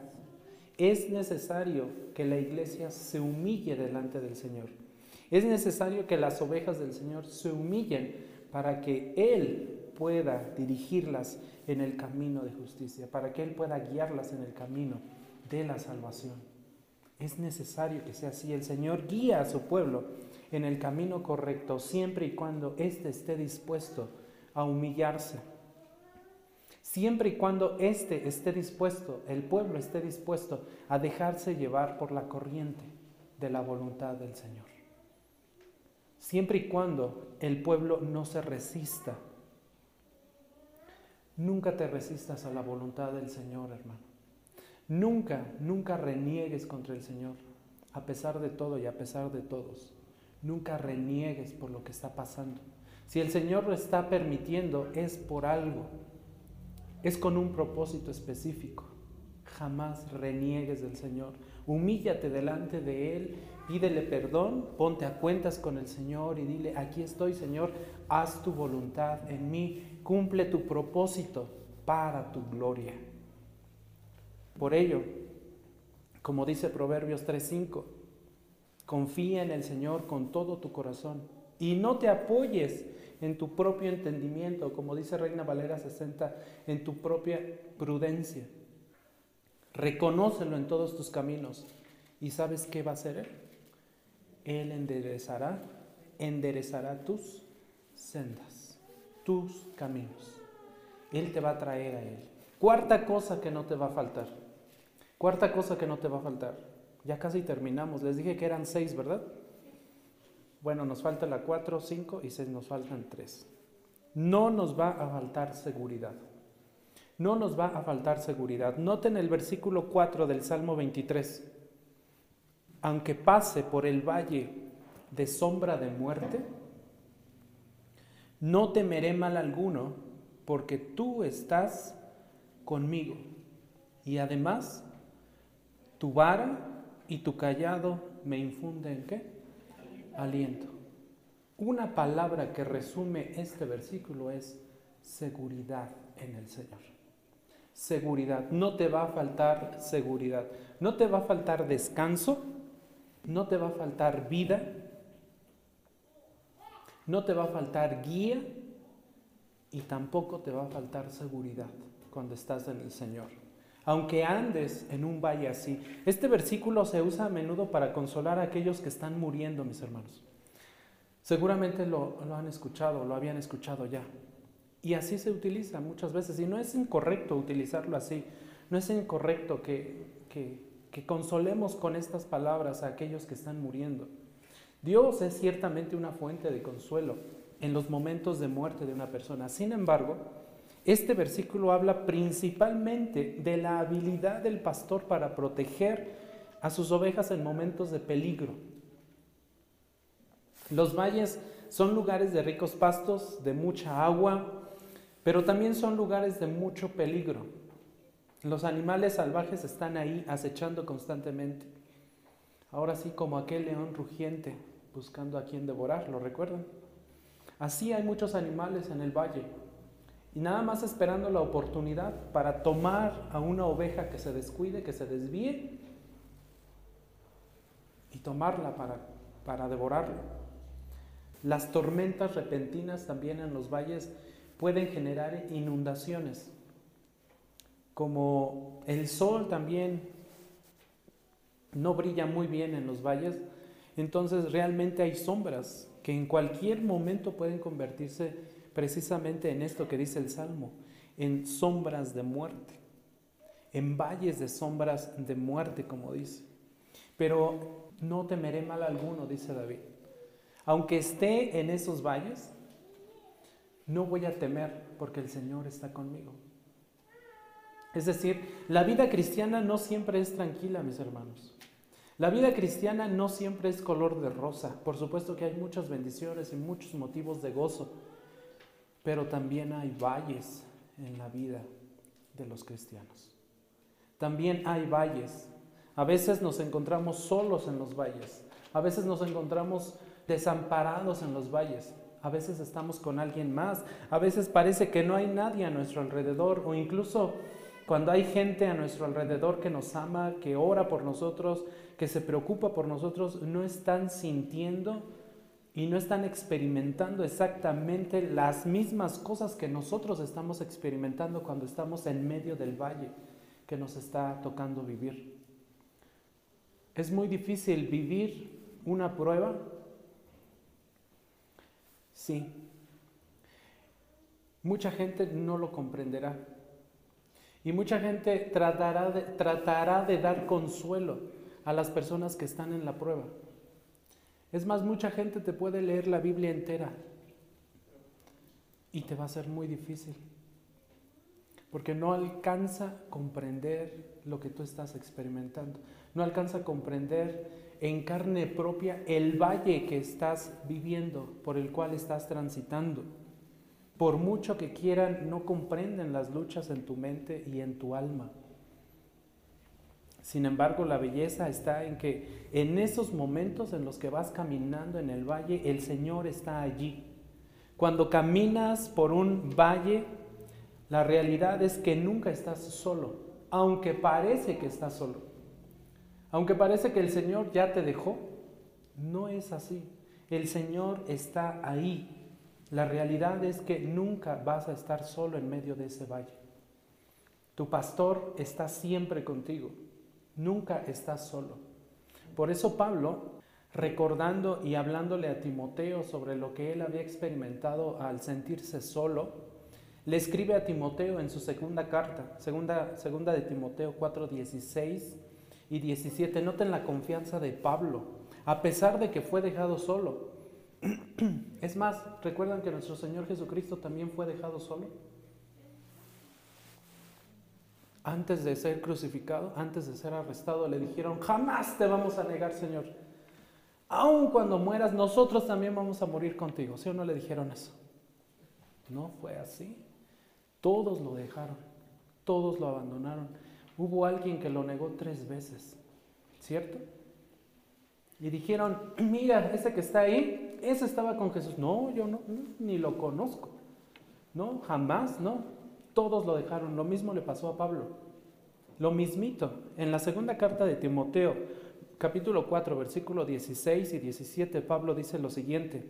Es necesario que la iglesia se humille delante del Señor. Es necesario que las ovejas del Señor se humillen para que Él pueda dirigirlas en el camino de justicia, para que Él pueda guiarlas en el camino de la salvación. Es necesario que sea así. El Señor guía a su pueblo en el camino correcto, siempre y cuando éste esté dispuesto a humillarse. Siempre y cuando éste esté dispuesto, el pueblo esté dispuesto a dejarse llevar por la corriente de la voluntad del Señor. Siempre y cuando el pueblo no se resista. Nunca te resistas a la voluntad del Señor, hermano. Nunca, nunca reniegues contra el Señor, a pesar de todo y a pesar de todos. Nunca reniegues por lo que está pasando. Si el Señor lo está permitiendo, es por algo. Es con un propósito específico. Jamás reniegues del Señor. Humíllate delante de Él, pídele perdón, ponte a cuentas con el Señor y dile, aquí estoy Señor, haz tu voluntad en mí, cumple tu propósito para tu gloria. Por ello, como dice Proverbios 3:5, confía en el Señor con todo tu corazón y no te apoyes en tu propio entendimiento, como dice Reina Valera 60, en tu propia prudencia. Reconócelo en todos tus caminos. ¿Y sabes qué va a hacer Él? Él enderezará, enderezará tus sendas, tus caminos. Él te va a traer a Él. Cuarta cosa que no te va a faltar. Cuarta cosa que no te va a faltar. Ya casi terminamos. Les dije que eran seis, ¿verdad? Bueno, nos falta la cuatro, cinco y seis, nos faltan tres. No nos va a faltar seguridad. No nos va a faltar seguridad. Noten el versículo 4 del Salmo 23. Aunque pase por el valle de sombra de muerte, no temeré mal alguno, porque tú estás conmigo. Y además, tu vara y tu callado me infunden qué? Aliento. Una palabra que resume este versículo es seguridad en el Señor seguridad, no te va a faltar seguridad, no te va a faltar descanso, no te va a faltar vida, no te va a faltar guía y tampoco te va a faltar seguridad cuando estás en el Señor. Aunque andes en un valle así. Este versículo se usa a menudo para consolar a aquellos que están muriendo, mis hermanos. Seguramente lo, han escuchado, lo habían escuchado ya. Y así se utiliza muchas veces. Y no es incorrecto utilizarlo así. No es incorrecto que, que, consolemos con estas palabras a aquellos que están muriendo. Dios es ciertamente una fuente de consuelo en los momentos de muerte de una persona. Sin embargo, este versículo habla principalmente de la habilidad del pastor para proteger a sus ovejas en momentos de peligro. Los valles son lugares de ricos pastos, de mucha agua, pero también son lugares de mucho peligro. Los animales salvajes están ahí acechando constantemente. Ahora sí, como aquel león rugiente buscando a quien devorar, ¿lo recuerdan? Así hay muchos animales en el valle y nada más esperando la oportunidad para tomar a una oveja que se descuide, que se desvíe y tomarla para, para devorarla. Las tormentas repentinas también en los valles pueden generar inundaciones. Como el sol también no brilla muy bien en los valles, entonces realmente hay sombras que en cualquier momento pueden convertirse precisamente en esto que dice el Salmo, en sombras de muerte, en valles de sombras de muerte, como dice. Pero no temeré mal alguno, dice David. Aunque esté en esos valles, no voy a temer porque el Señor está conmigo. Es decir, la vida cristiana no siempre es tranquila, mis hermanos. La vida cristiana no siempre es color de rosa. Por supuesto que hay muchas bendiciones y muchos motivos de gozo, pero también hay valles en la vida de los cristianos. También hay valles. A veces nos encontramos solos en los valles. A veces nos encontramos desamparados en los valles a veces estamos con alguien más, a veces parece que no hay nadie a nuestro alrededor o incluso cuando hay gente a nuestro alrededor que nos ama, que ora por nosotros, que se preocupa por nosotros, no están sintiendo y no están experimentando exactamente las mismas cosas que nosotros estamos experimentando cuando estamos en medio del valle que nos está tocando vivir. Es muy difícil vivir una prueba Sí. Mucha gente no lo comprenderá. Y mucha gente tratará de, dar consuelo a las personas que están en la prueba. Es más, mucha gente te puede leer la Biblia entera y te va a ser muy difícil, porque no alcanza a comprender lo que tú estás experimentando, no alcanza a comprender en carne propia el valle que estás viviendo, por el cual estás transitando. Por mucho que quieran, no comprenden las luchas en tu mente y en tu alma. Sin embargo, la belleza está en que en esos momentos en los que vas caminando en el valle, el Señor está allí. Cuando caminas por un valle, la realidad es que nunca estás solo, aunque parece que estás solo. Aunque parece que el Señor ya te dejó, no es así. El Señor está ahí. La realidad es que nunca vas a estar solo en medio de ese valle. Tu pastor está siempre contigo. Nunca estás solo. Por eso Pablo, recordando y hablándole a Timoteo sobre lo que él había experimentado al sentirse solo, le escribe a Timoteo en su segunda carta, segunda, segunda de Timoteo 4, 16 y 17. Noten la confianza de Pablo, a pesar de que fue dejado solo. Es más, ¿recuerdan que nuestro Señor Jesucristo también fue dejado solo? antes de ser crucificado, antes de ser arrestado, le dijeron, jamás te vamos a negar, Señor. Aun cuando mueras, nosotros también vamos a morir contigo. ¿Sí o no le dijeron eso? No fue así. Todos lo dejaron, todos lo abandonaron. Hubo alguien que lo negó tres veces, ¿cierto? Y dijeron, mira, ese que está ahí, ese estaba con Jesús. No, yo no, ni lo conozco. No, jamás, no. Todos lo dejaron. Lo mismo le pasó a Pablo. Lo mismito. En la segunda carta de Timoteo, capítulo 4, versículo 16 y 17, Pablo dice lo siguiente.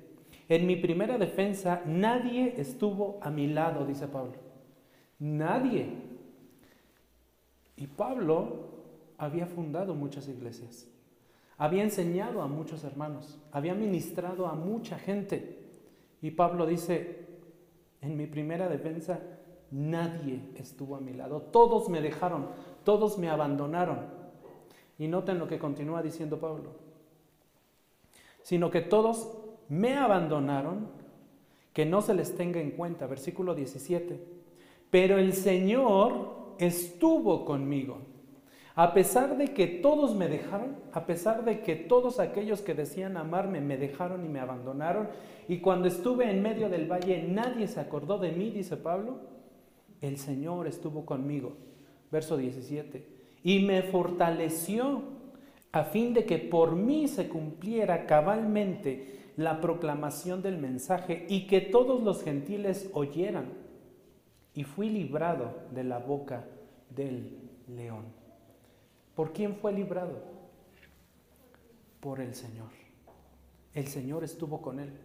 En mi primera defensa nadie estuvo a mi lado, dice Pablo. Nadie. Y Pablo había fundado muchas iglesias. Había enseñado a muchos hermanos. Había ministrado a mucha gente. Y Pablo dice, en mi primera defensa Nadie estuvo a mi lado. Todos me dejaron, todos me abandonaron. Y noten lo que continúa diciendo Pablo. Sino que todos me abandonaron, que no se les tenga en cuenta. Versículo 17. Pero el Señor estuvo conmigo. A pesar de que todos me dejaron, a pesar de que todos aquellos que decían amarme me dejaron y me abandonaron, y cuando estuve en medio del valle nadie se acordó de mí, dice Pablo, el Señor estuvo conmigo. Verso 17. Y me fortaleció a fin de que por mí se cumpliera cabalmente la proclamación del mensaje y que todos los gentiles oyeran. Y fui librado de la boca del león. ¿Por quién fue librado? Por el Señor. El Señor estuvo con él.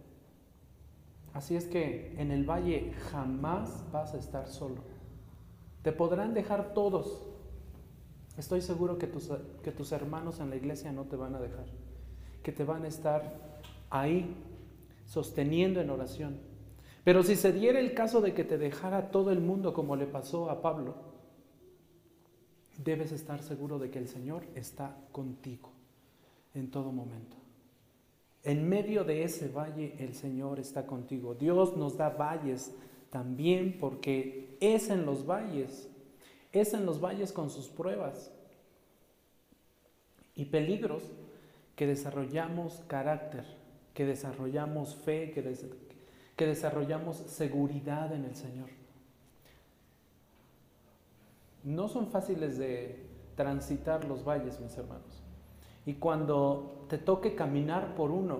Así es que en el valle jamás vas a estar solo. Te podrán dejar todos. Estoy seguro que tus, que tus hermanos en la iglesia no te van a dejar. Que te van a estar ahí sosteniendo en oración. Pero si se diera el caso de que te dejara todo el mundo como le pasó a Pablo, debes estar seguro de que el Señor está contigo en todo momento. En medio de ese valle el Señor está contigo. Dios nos da valles también porque es en los valles, es en los valles con sus pruebas y peligros que desarrollamos carácter, que desarrollamos fe, que, desarrollamos seguridad en el Señor. No son fáciles de transitar los valles, mis hermanos. Y cuando te toque caminar por uno,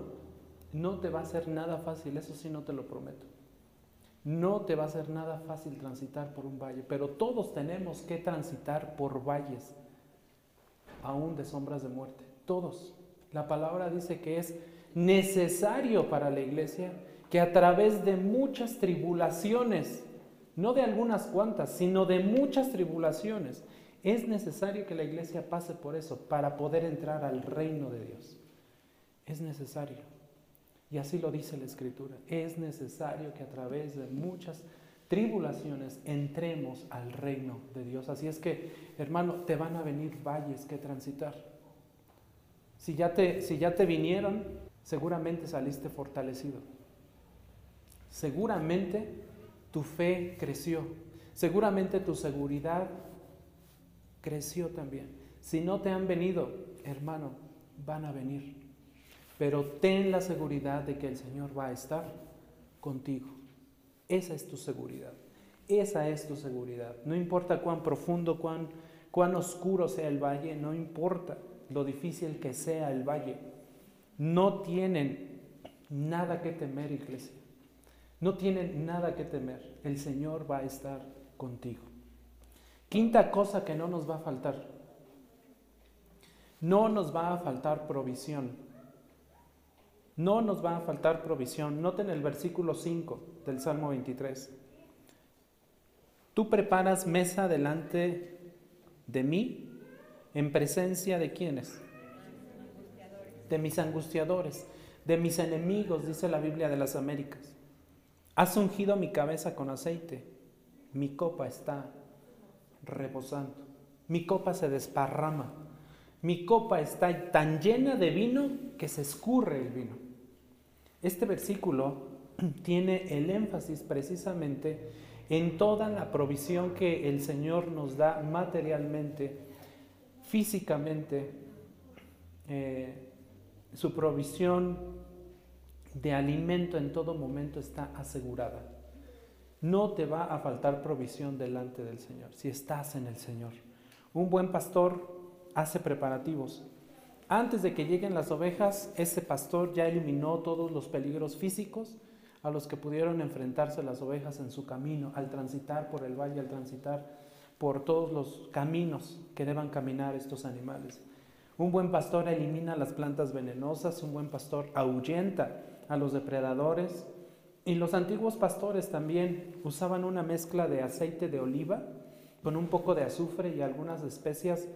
no te va a ser nada fácil, eso sí no te lo prometo. No te va a ser nada fácil transitar por un valle, pero todos tenemos que transitar por valles, aún de sombras de muerte. Todos. La palabra dice que es necesario para la iglesia que a través de muchas tribulaciones, no de algunas cuantas, sino de muchas tribulaciones, es necesario que la iglesia pase por eso para poder entrar al reino de Dios. Es necesario. Y así lo dice la Escritura. Es necesario que a través de muchas tribulaciones entremos al reino de Dios. Así es que, hermano, te van a venir valles que transitar. Si ya te, si ya te vinieron, seguramente saliste fortalecido. Seguramente tu fe creció. Seguramente tu seguridad creció también. Si no te han venido, hermano, van a venir. Pero ten la seguridad de que el Señor va a estar contigo. Esa es tu seguridad. Esa es tu seguridad. No importa cuán profundo, cuán, cuán oscuro sea el valle, no importa lo difícil que sea el valle. No tienen nada que temer, iglesia. No tienen nada que temer. El Señor va a estar contigo. Quinta cosa que no nos va a faltar. No nos va a faltar provisión. No nos va a faltar provisión. Noten el versículo 5 del Salmo 23. Tú preparas mesa delante de mí en presencia de quienes? De mis angustiadores, de mis enemigos, dice la Biblia de las Américas. Has ungido mi cabeza con aceite, mi copa está reposando, mi copa se desparrama, mi copa está tan llena de vino que se escurre el vino. Este versículo tiene el énfasis precisamente en toda la provisión que el Señor nos da materialmente, físicamente, eh, su provisión de alimento en todo momento está asegurada. No te va a faltar provisión delante del Señor si estás en el Señor. Un buen pastor hace preparativos. Antes de que lleguen las ovejas, ese pastor ya eliminó todos los peligros físicos a los que pudieron enfrentarse las ovejas en su camino, al transitar por el valle, al transitar por todos los caminos que deban caminar estos animales. Un buen pastor elimina las plantas venenosas, un buen pastor ahuyenta a los depredadores. Y los antiguos pastores también usaban una mezcla de aceite de oliva con un poco de azufre y algunas especias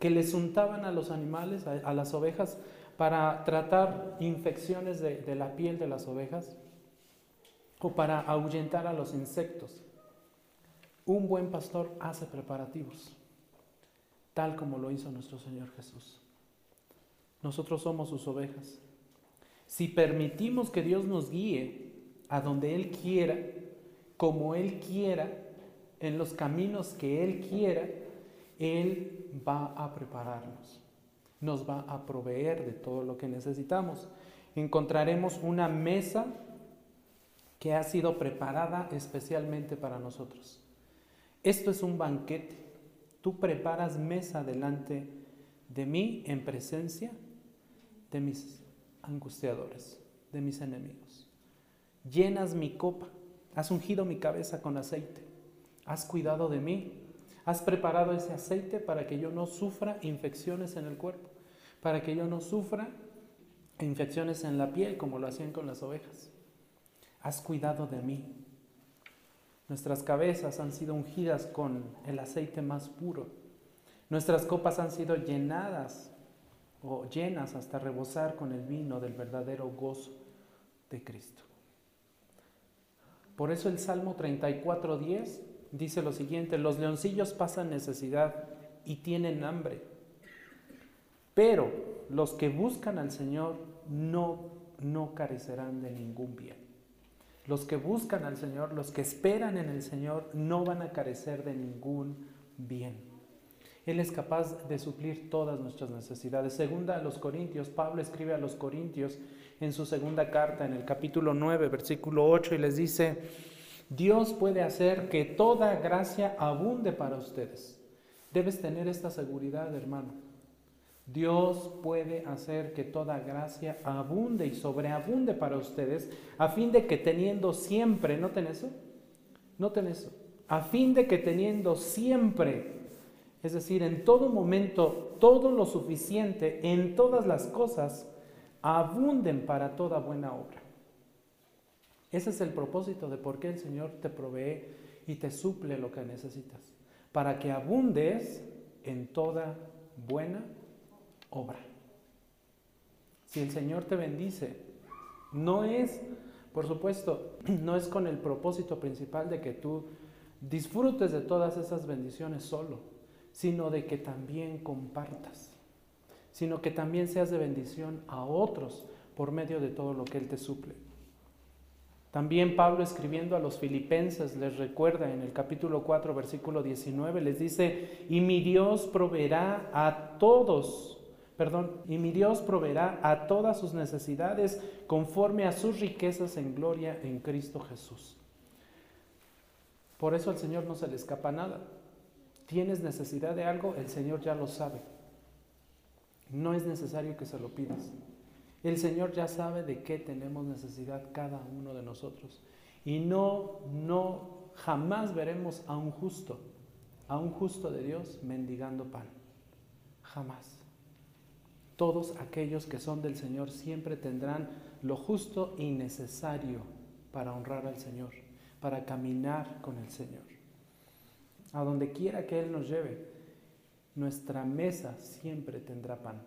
que les untaban a los animales, a, las ovejas, para tratar infecciones de la piel de las ovejas o para ahuyentar a los insectos. Un buen pastor hace preparativos, tal como lo hizo nuestro Señor Jesús. Nosotros somos sus ovejas. Si permitimos que Dios nos guíe a donde Él quiera, como Él quiera, en los caminos que Él quiera, Él va a prepararnos, nos va a proveer de todo lo que necesitamos. Encontraremos una mesa que ha sido preparada especialmente para nosotros. Esto es un banquete. Tú preparas mesa delante de mí en presencia de mis angustiadores, de mis enemigos. Llenas mi copa, has ungido mi cabeza con aceite, has cuidado de mí, has preparado ese aceite para que yo no sufra infecciones en el cuerpo, para que yo no sufra infecciones en la piel como lo hacían con las ovejas. Has cuidado de mí. Nuestras cabezas han sido ungidas con el aceite más puro. Nuestras copas han sido llenadas o llenas hasta rebosar con el vino del verdadero gozo de Cristo. Por eso el Salmo 34.10 dice lo siguiente, los leoncillos pasan necesidad y tienen hambre, pero los que buscan al Señor no, no carecerán de ningún bien. Los que buscan al Señor, los que esperan en el Señor, no van a carecer de ningún bien. Él es capaz de suplir todas nuestras necesidades. Segunda a los Corintios, Pablo escribe a los Corintios en su segunda carta, en el capítulo 9, versículo 8, y les dice, Dios puede hacer que toda gracia abunde para ustedes. Debes tener esta seguridad, hermano. Dios puede hacer que toda gracia abunde y sobreabunde para ustedes, a fin de que teniendo siempre, ¿noten eso? Noten eso. A fin de que teniendo siempre es decir, en todo momento, todo lo suficiente, en todas las cosas, abunden para toda buena obra. Ese es el propósito de por qué el Señor te provee y te suple lo que necesitas, para que abundes en toda buena obra. Si el Señor te bendice, No es, por supuesto, no es con el propósito principal de que tú disfrutes de todas esas bendiciones solo, sino de que también compartas, sino que también seas de bendición a otros por medio de todo lo que Él te suple. También Pablo escribiendo a los filipenses les recuerda en el capítulo 4, versículo 19, les dice, y mi Dios proveerá a todos, perdón, y mi Dios proveerá a todas sus necesidades conforme a sus riquezas en gloria en Cristo Jesús. Por eso al Señor no se le escapa nada. Tienes necesidad de algo, el Señor ya lo sabe. No es necesario que se lo pidas. El Señor ya sabe de qué tenemos necesidad cada uno de nosotros. Y no, no, jamás veremos a un justo, a un justo de Dios mendigando pan. Jamás. Todos aquellos que son del Señor siempre tendrán lo justo y necesario para honrar al Señor, para caminar con el Señor. A donde quiera que Él nos lleve, nuestra mesa siempre tendrá pan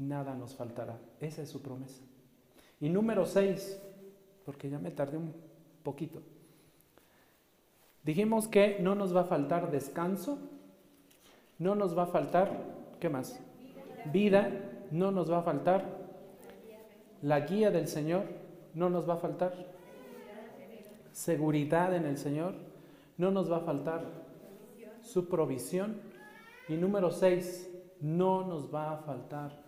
nada nos faltará. Esa es su promesa. Y número seis, porque ya me tardé un poquito. Dijimos que no nos va a faltar descanso, no nos va a faltar, ¿qué más? Vida, no nos va a faltar la guía del Señor, no nos va a faltar seguridad en el Señor, no nos va a faltar su provisión. Y número seis, no nos va a faltar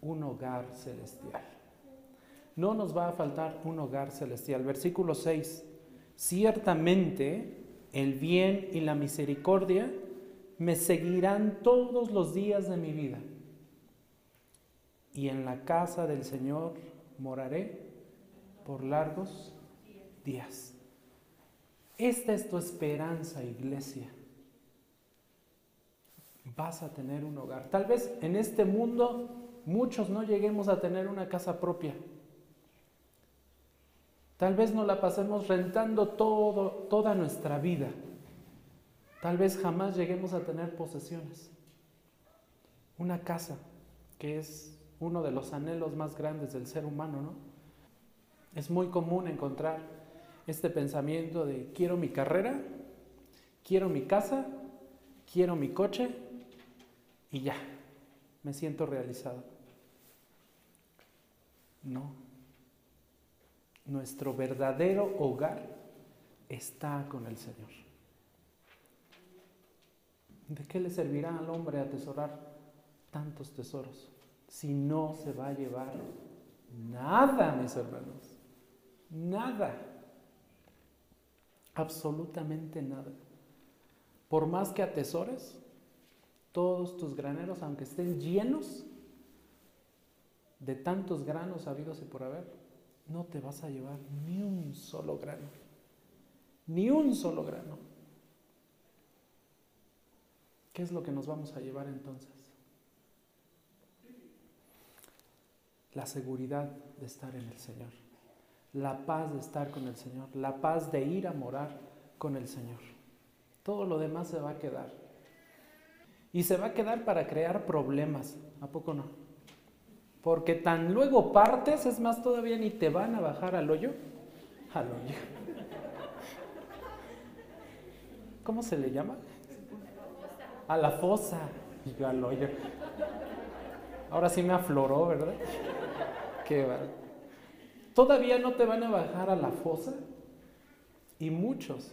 un hogar celestial. No nos va a faltar un hogar celestial. Versículo 6. Ciertamente el bien y la misericordia me seguirán todos los días de mi vida. Y en la casa del Señor moraré por largos días. Esta es tu esperanza, iglesia. Vas a tener un hogar. Tal vez en este mundo muchos no lleguemos a tener una casa propia. Tal vez no la pasemos rentando todo, toda nuestra vida. Tal vez jamás lleguemos a tener posesiones. Una casa, que es uno de los anhelos más grandes del ser humano, ¿no? Es muy común encontrar este pensamiento de quiero mi carrera, quiero mi casa, quiero mi coche y ya, me siento realizado. No. Nuestro verdadero hogar está con el Señor. ¿De qué le servirá al hombre atesorar tantos tesoros si no se va a llevar nada, mis hermanos? Nada. Absolutamente nada. Por más que atesores, todos tus graneros, aunque estén llenos, de tantos granos habidos y por haber, no te vas a llevar ni un solo grano. Ni un solo grano. ¿Qué es lo que nos vamos a llevar entonces? La seguridad de estar en el Señor. La paz de estar con el Señor. La paz de ir a morar con el Señor. Todo lo demás se va a quedar. Y se va a quedar para crear problemas. ¿A poco no? Porque tan luego partes, es más, todavía ni te van a bajar al hoyo. Al hoyo. ¿Cómo se le llama? A la fosa. Y al hoyo. Ahora sí me afloró, ¿verdad? Qué Todavía no te van a bajar a la fosa y muchos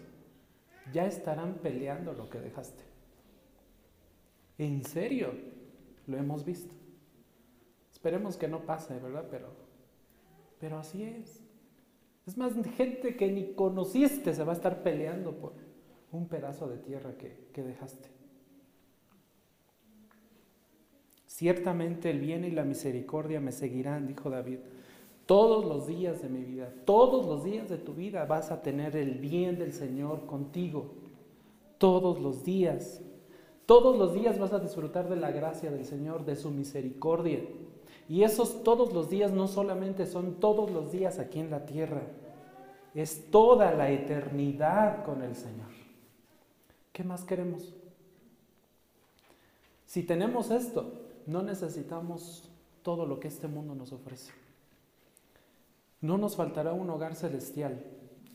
ya estarán peleando lo que dejaste. En serio, lo hemos visto. Esperemos que no pase, ¿verdad? Pero, pero así es. Es más, gente que ni conociste se va a estar peleando por un pedazo de tierra que, que dejaste. Ciertamente el bien y la misericordia me seguirán, dijo David. Todos los días de mi vida, todos los días de tu vida vas a tener el bien del Señor contigo. Todos los días. Todos los días vas a disfrutar de la gracia del Señor, de su misericordia. Y esos todos los días no solamente son todos los días aquí en la tierra, es toda la eternidad con el Señor. ¿Qué más queremos? Si tenemos esto, no necesitamos todo lo que este mundo nos ofrece. No nos faltará un hogar celestial.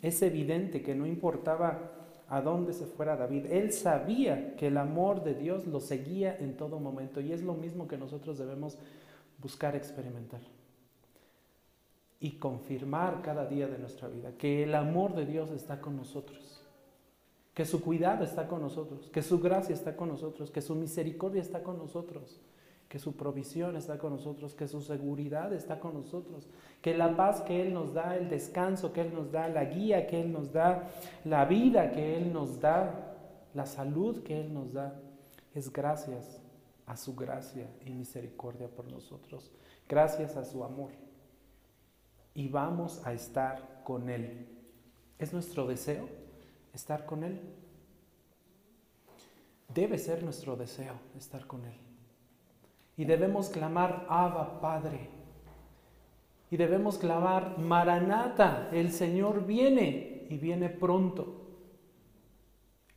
Es evidente que no importaba a dónde se fuera David, él sabía que el amor de Dios lo seguía en todo momento y es lo mismo que nosotros debemos buscar experimentar y confirmar cada día de nuestra vida, que el amor de Dios está con nosotros, que su cuidado está con nosotros, que su gracia está con nosotros, que su misericordia está con nosotros que su provisión está con nosotros, que su seguridad está con nosotros, que la paz que Él nos da, el descanso que Él nos da, la guía que Él nos da, la vida que Él nos da, la salud que Él nos da, es gracias a su gracia y misericordia por nosotros, gracias a su amor. Y vamos a estar con Él. ¿Es nuestro deseo estar con Él? Debe ser nuestro deseo estar con Él. Y debemos clamar, Abba Padre. Y debemos clamar, Maranata, el Señor viene y viene pronto.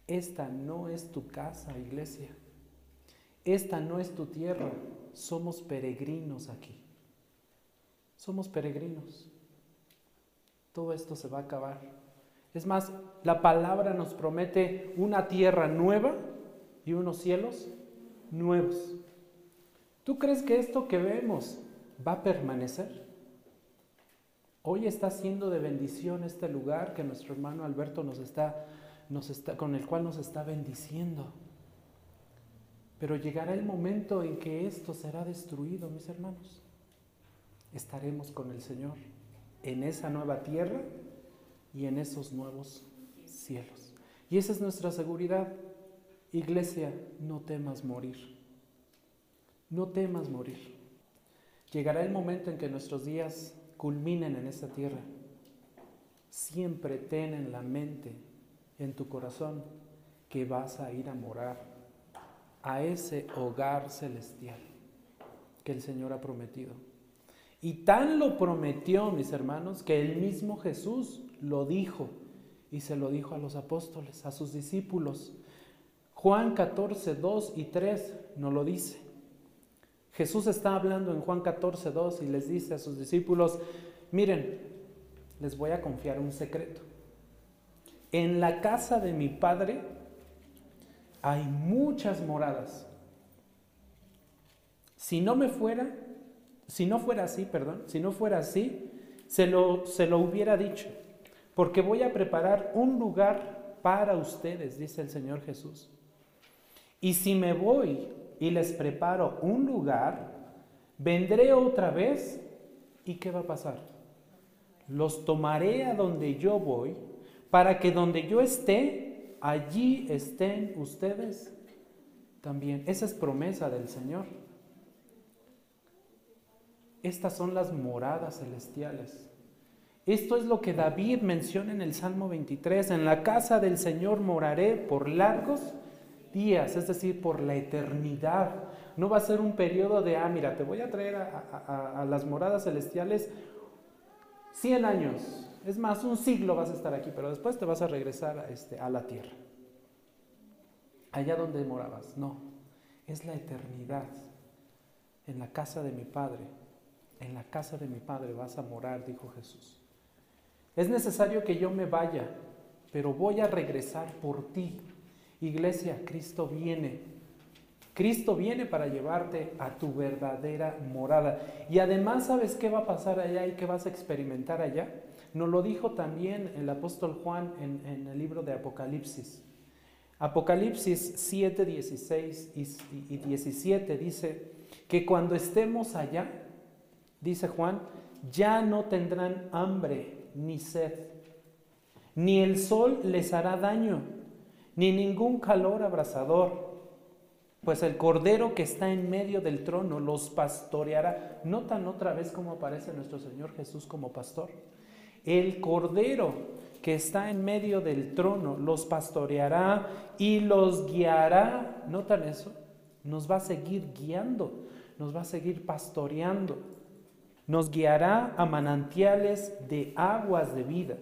Esta no es tu casa, iglesia. Esta no es tu tierra. Somos peregrinos aquí. Somos peregrinos. Todo esto se va a acabar. Es más, la palabra nos promete una tierra nueva y unos cielos nuevos. ¿Tú crees que esto que vemos va a permanecer? Hoy está siendo de bendición este lugar que nuestro hermano Alberto nos está, nos está, con el cual nos está bendiciendo. Pero llegará el momento en que esto será destruido, mis hermanos. Estaremos con el Señor en esa nueva tierra y en esos nuevos cielos. Y esa es nuestra seguridad. Iglesia, no temas morir. No temas morir. Llegará el momento en que nuestros días culminen en esta tierra. Siempre ten en la mente, en tu corazón, que vas a ir a morar a ese hogar celestial que el Señor ha prometido. Y tan lo prometió, mis hermanos, que el mismo Jesús lo dijo y se lo dijo a los apóstoles, a sus discípulos. Juan 14, 2 y 3 nos lo dice. Jesús está hablando en Juan 14, 2 y les dice a sus discípulos, miren, les voy a confiar un secreto. En la casa de mi Padre hay muchas moradas. Si no me fuera, si no fuera así, perdón, si no fuera así, se lo, se lo hubiera dicho, porque voy a preparar un lugar para ustedes, dice el Señor Jesús. Y si me voy y les preparo un lugar, vendré otra vez y ¿qué va a pasar? Los tomaré a donde yo voy para que donde yo esté, allí estén ustedes también. Esa es promesa del Señor. Estas son las moradas celestiales. Esto es lo que David menciona en el Salmo 23. En la casa del Señor moraré por largos días, es decir, por la eternidad. No va a ser un periodo de, ah, mira, te voy a traer a, las moradas celestiales 100 años. Es más, un siglo vas a estar aquí, pero después te vas a regresar a, este, a la tierra. Allá donde morabas. No, es la eternidad. En la casa de mi Padre. En la casa de mi Padre vas a morar, dijo Jesús. Es necesario que yo me vaya, pero voy a regresar por ti. Iglesia, Cristo viene. Cristo viene para llevarte a tu verdadera morada. Y además, ¿sabes qué va a pasar allá y qué vas a experimentar allá? Nos lo dijo también el apóstol Juan en, el libro de Apocalipsis. Apocalipsis 7, 16 y 17 dice que cuando estemos allá, dice Juan, ya no tendrán hambre ni sed, ni el sol les hará daño ni ningún calor abrasador, pues el cordero que está en medio del trono los pastoreará. Notan otra vez cómo aparece nuestro Señor Jesús como pastor. El cordero que está en medio del trono los pastoreará y los guiará. ¿Notan eso? Nos va a seguir guiando, nos va a seguir pastoreando. Nos guiará a manantiales de aguas de vida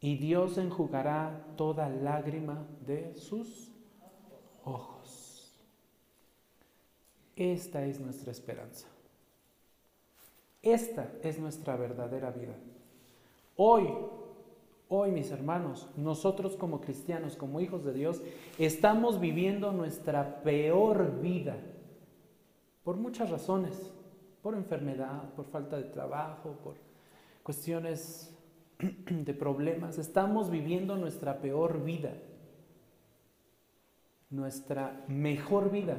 y Dios enjugará toda lágrima de sus ojos. Esta es nuestra esperanza. Esta es nuestra verdadera vida. Hoy, hoy mis hermanos, nosotros como cristianos, como hijos de Dios, estamos viviendo nuestra peor vida por muchas razones, por enfermedad, por falta de trabajo, por cuestiones de problemas. Estamos viviendo nuestra peor vida. Nuestra mejor vida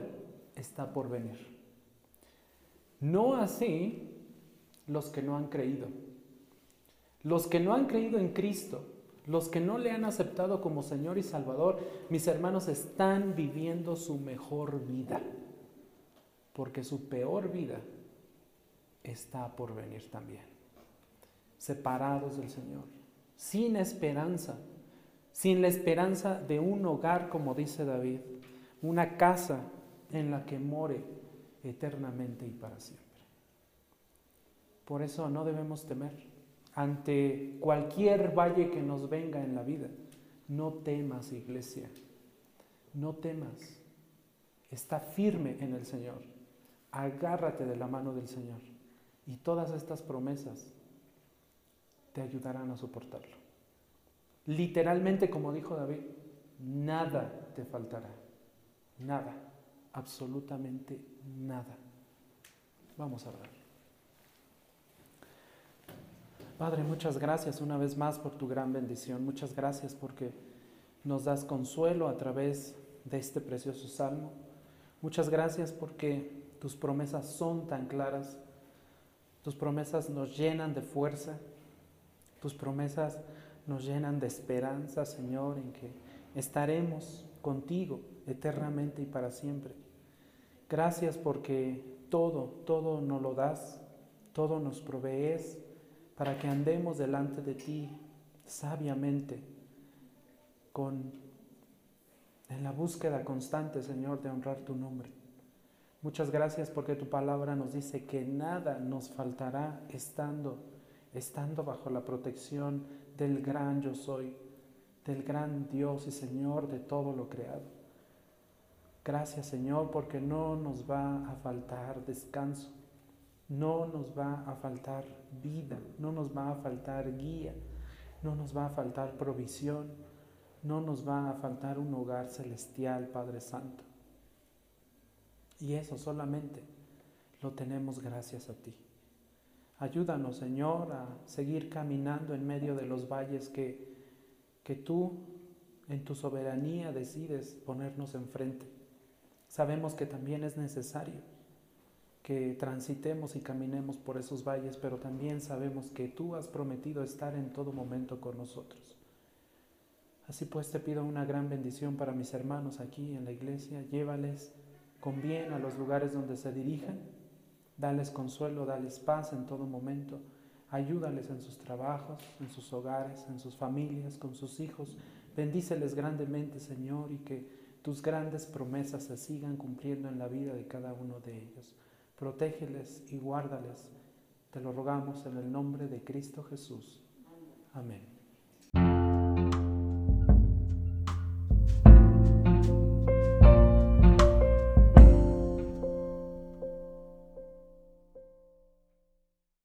está por venir. No así los que no han creído. Los que no han creído en Cristo, los que no le han aceptado como Señor y Salvador, mis hermanos están viviendo su mejor vida, porque su peor vida está por venir también. Separados del Señor, sin esperanza, sin la esperanza de un hogar, como dice David, una casa en la que more eternamente y para siempre. Por eso no debemos temer ante cualquier valle que nos venga en la vida. No temas, iglesia, no temas. Está firme en el Señor. Agárrate de la mano del Señor. Y todas estas promesas te ayudarán a soportarlo. Literalmente, como dijo David, nada te faltará. Nada, absolutamente nada. Vamos a orar. Padre, muchas gracias una vez más por tu gran bendición. Muchas gracias porque nos das consuelo a través de este precioso salmo. Muchas gracias porque tus promesas son tan claras. Tus promesas nos llenan de fuerza. Tus promesas nos llenan de esperanza, Señor, en que estaremos contigo eternamente y para siempre. Gracias porque todo, todo nos lo das, todo nos provees para que andemos delante de ti sabiamente, con, en la búsqueda constante, Señor, de honrar tu nombre. Muchas gracias porque tu palabra nos dice que nada nos faltará estando, estando bajo la protección del gran yo soy, del gran Dios y Señor de todo lo creado. Gracias Señor porque no nos va a faltar descanso, no nos va a faltar vida, no nos va a faltar guía, no nos va a faltar provisión, no nos va a faltar un hogar celestial, Padre Santo. Y eso solamente lo tenemos gracias a ti. Ayúdanos, Señor, a seguir caminando en medio de los valles que, que tú en tu soberanía decides ponernos enfrente. Sabemos que también es necesario que transitemos y caminemos por esos valles, pero también sabemos que tú has prometido estar en todo momento con nosotros. Así pues te pido una gran bendición para mis hermanos aquí en la iglesia. Llévales con bien a los lugares donde se dirijan. Dales consuelo, dales paz en todo momento. Ayúdales en sus trabajos, en sus hogares, en sus familias, con sus hijos. Bendíceles grandemente, Señor, y que tus grandes promesas se sigan cumpliendo en la vida de cada uno de ellos protégeles y guárdales. Te lo rogamos en el nombre de Cristo Jesús. Amén.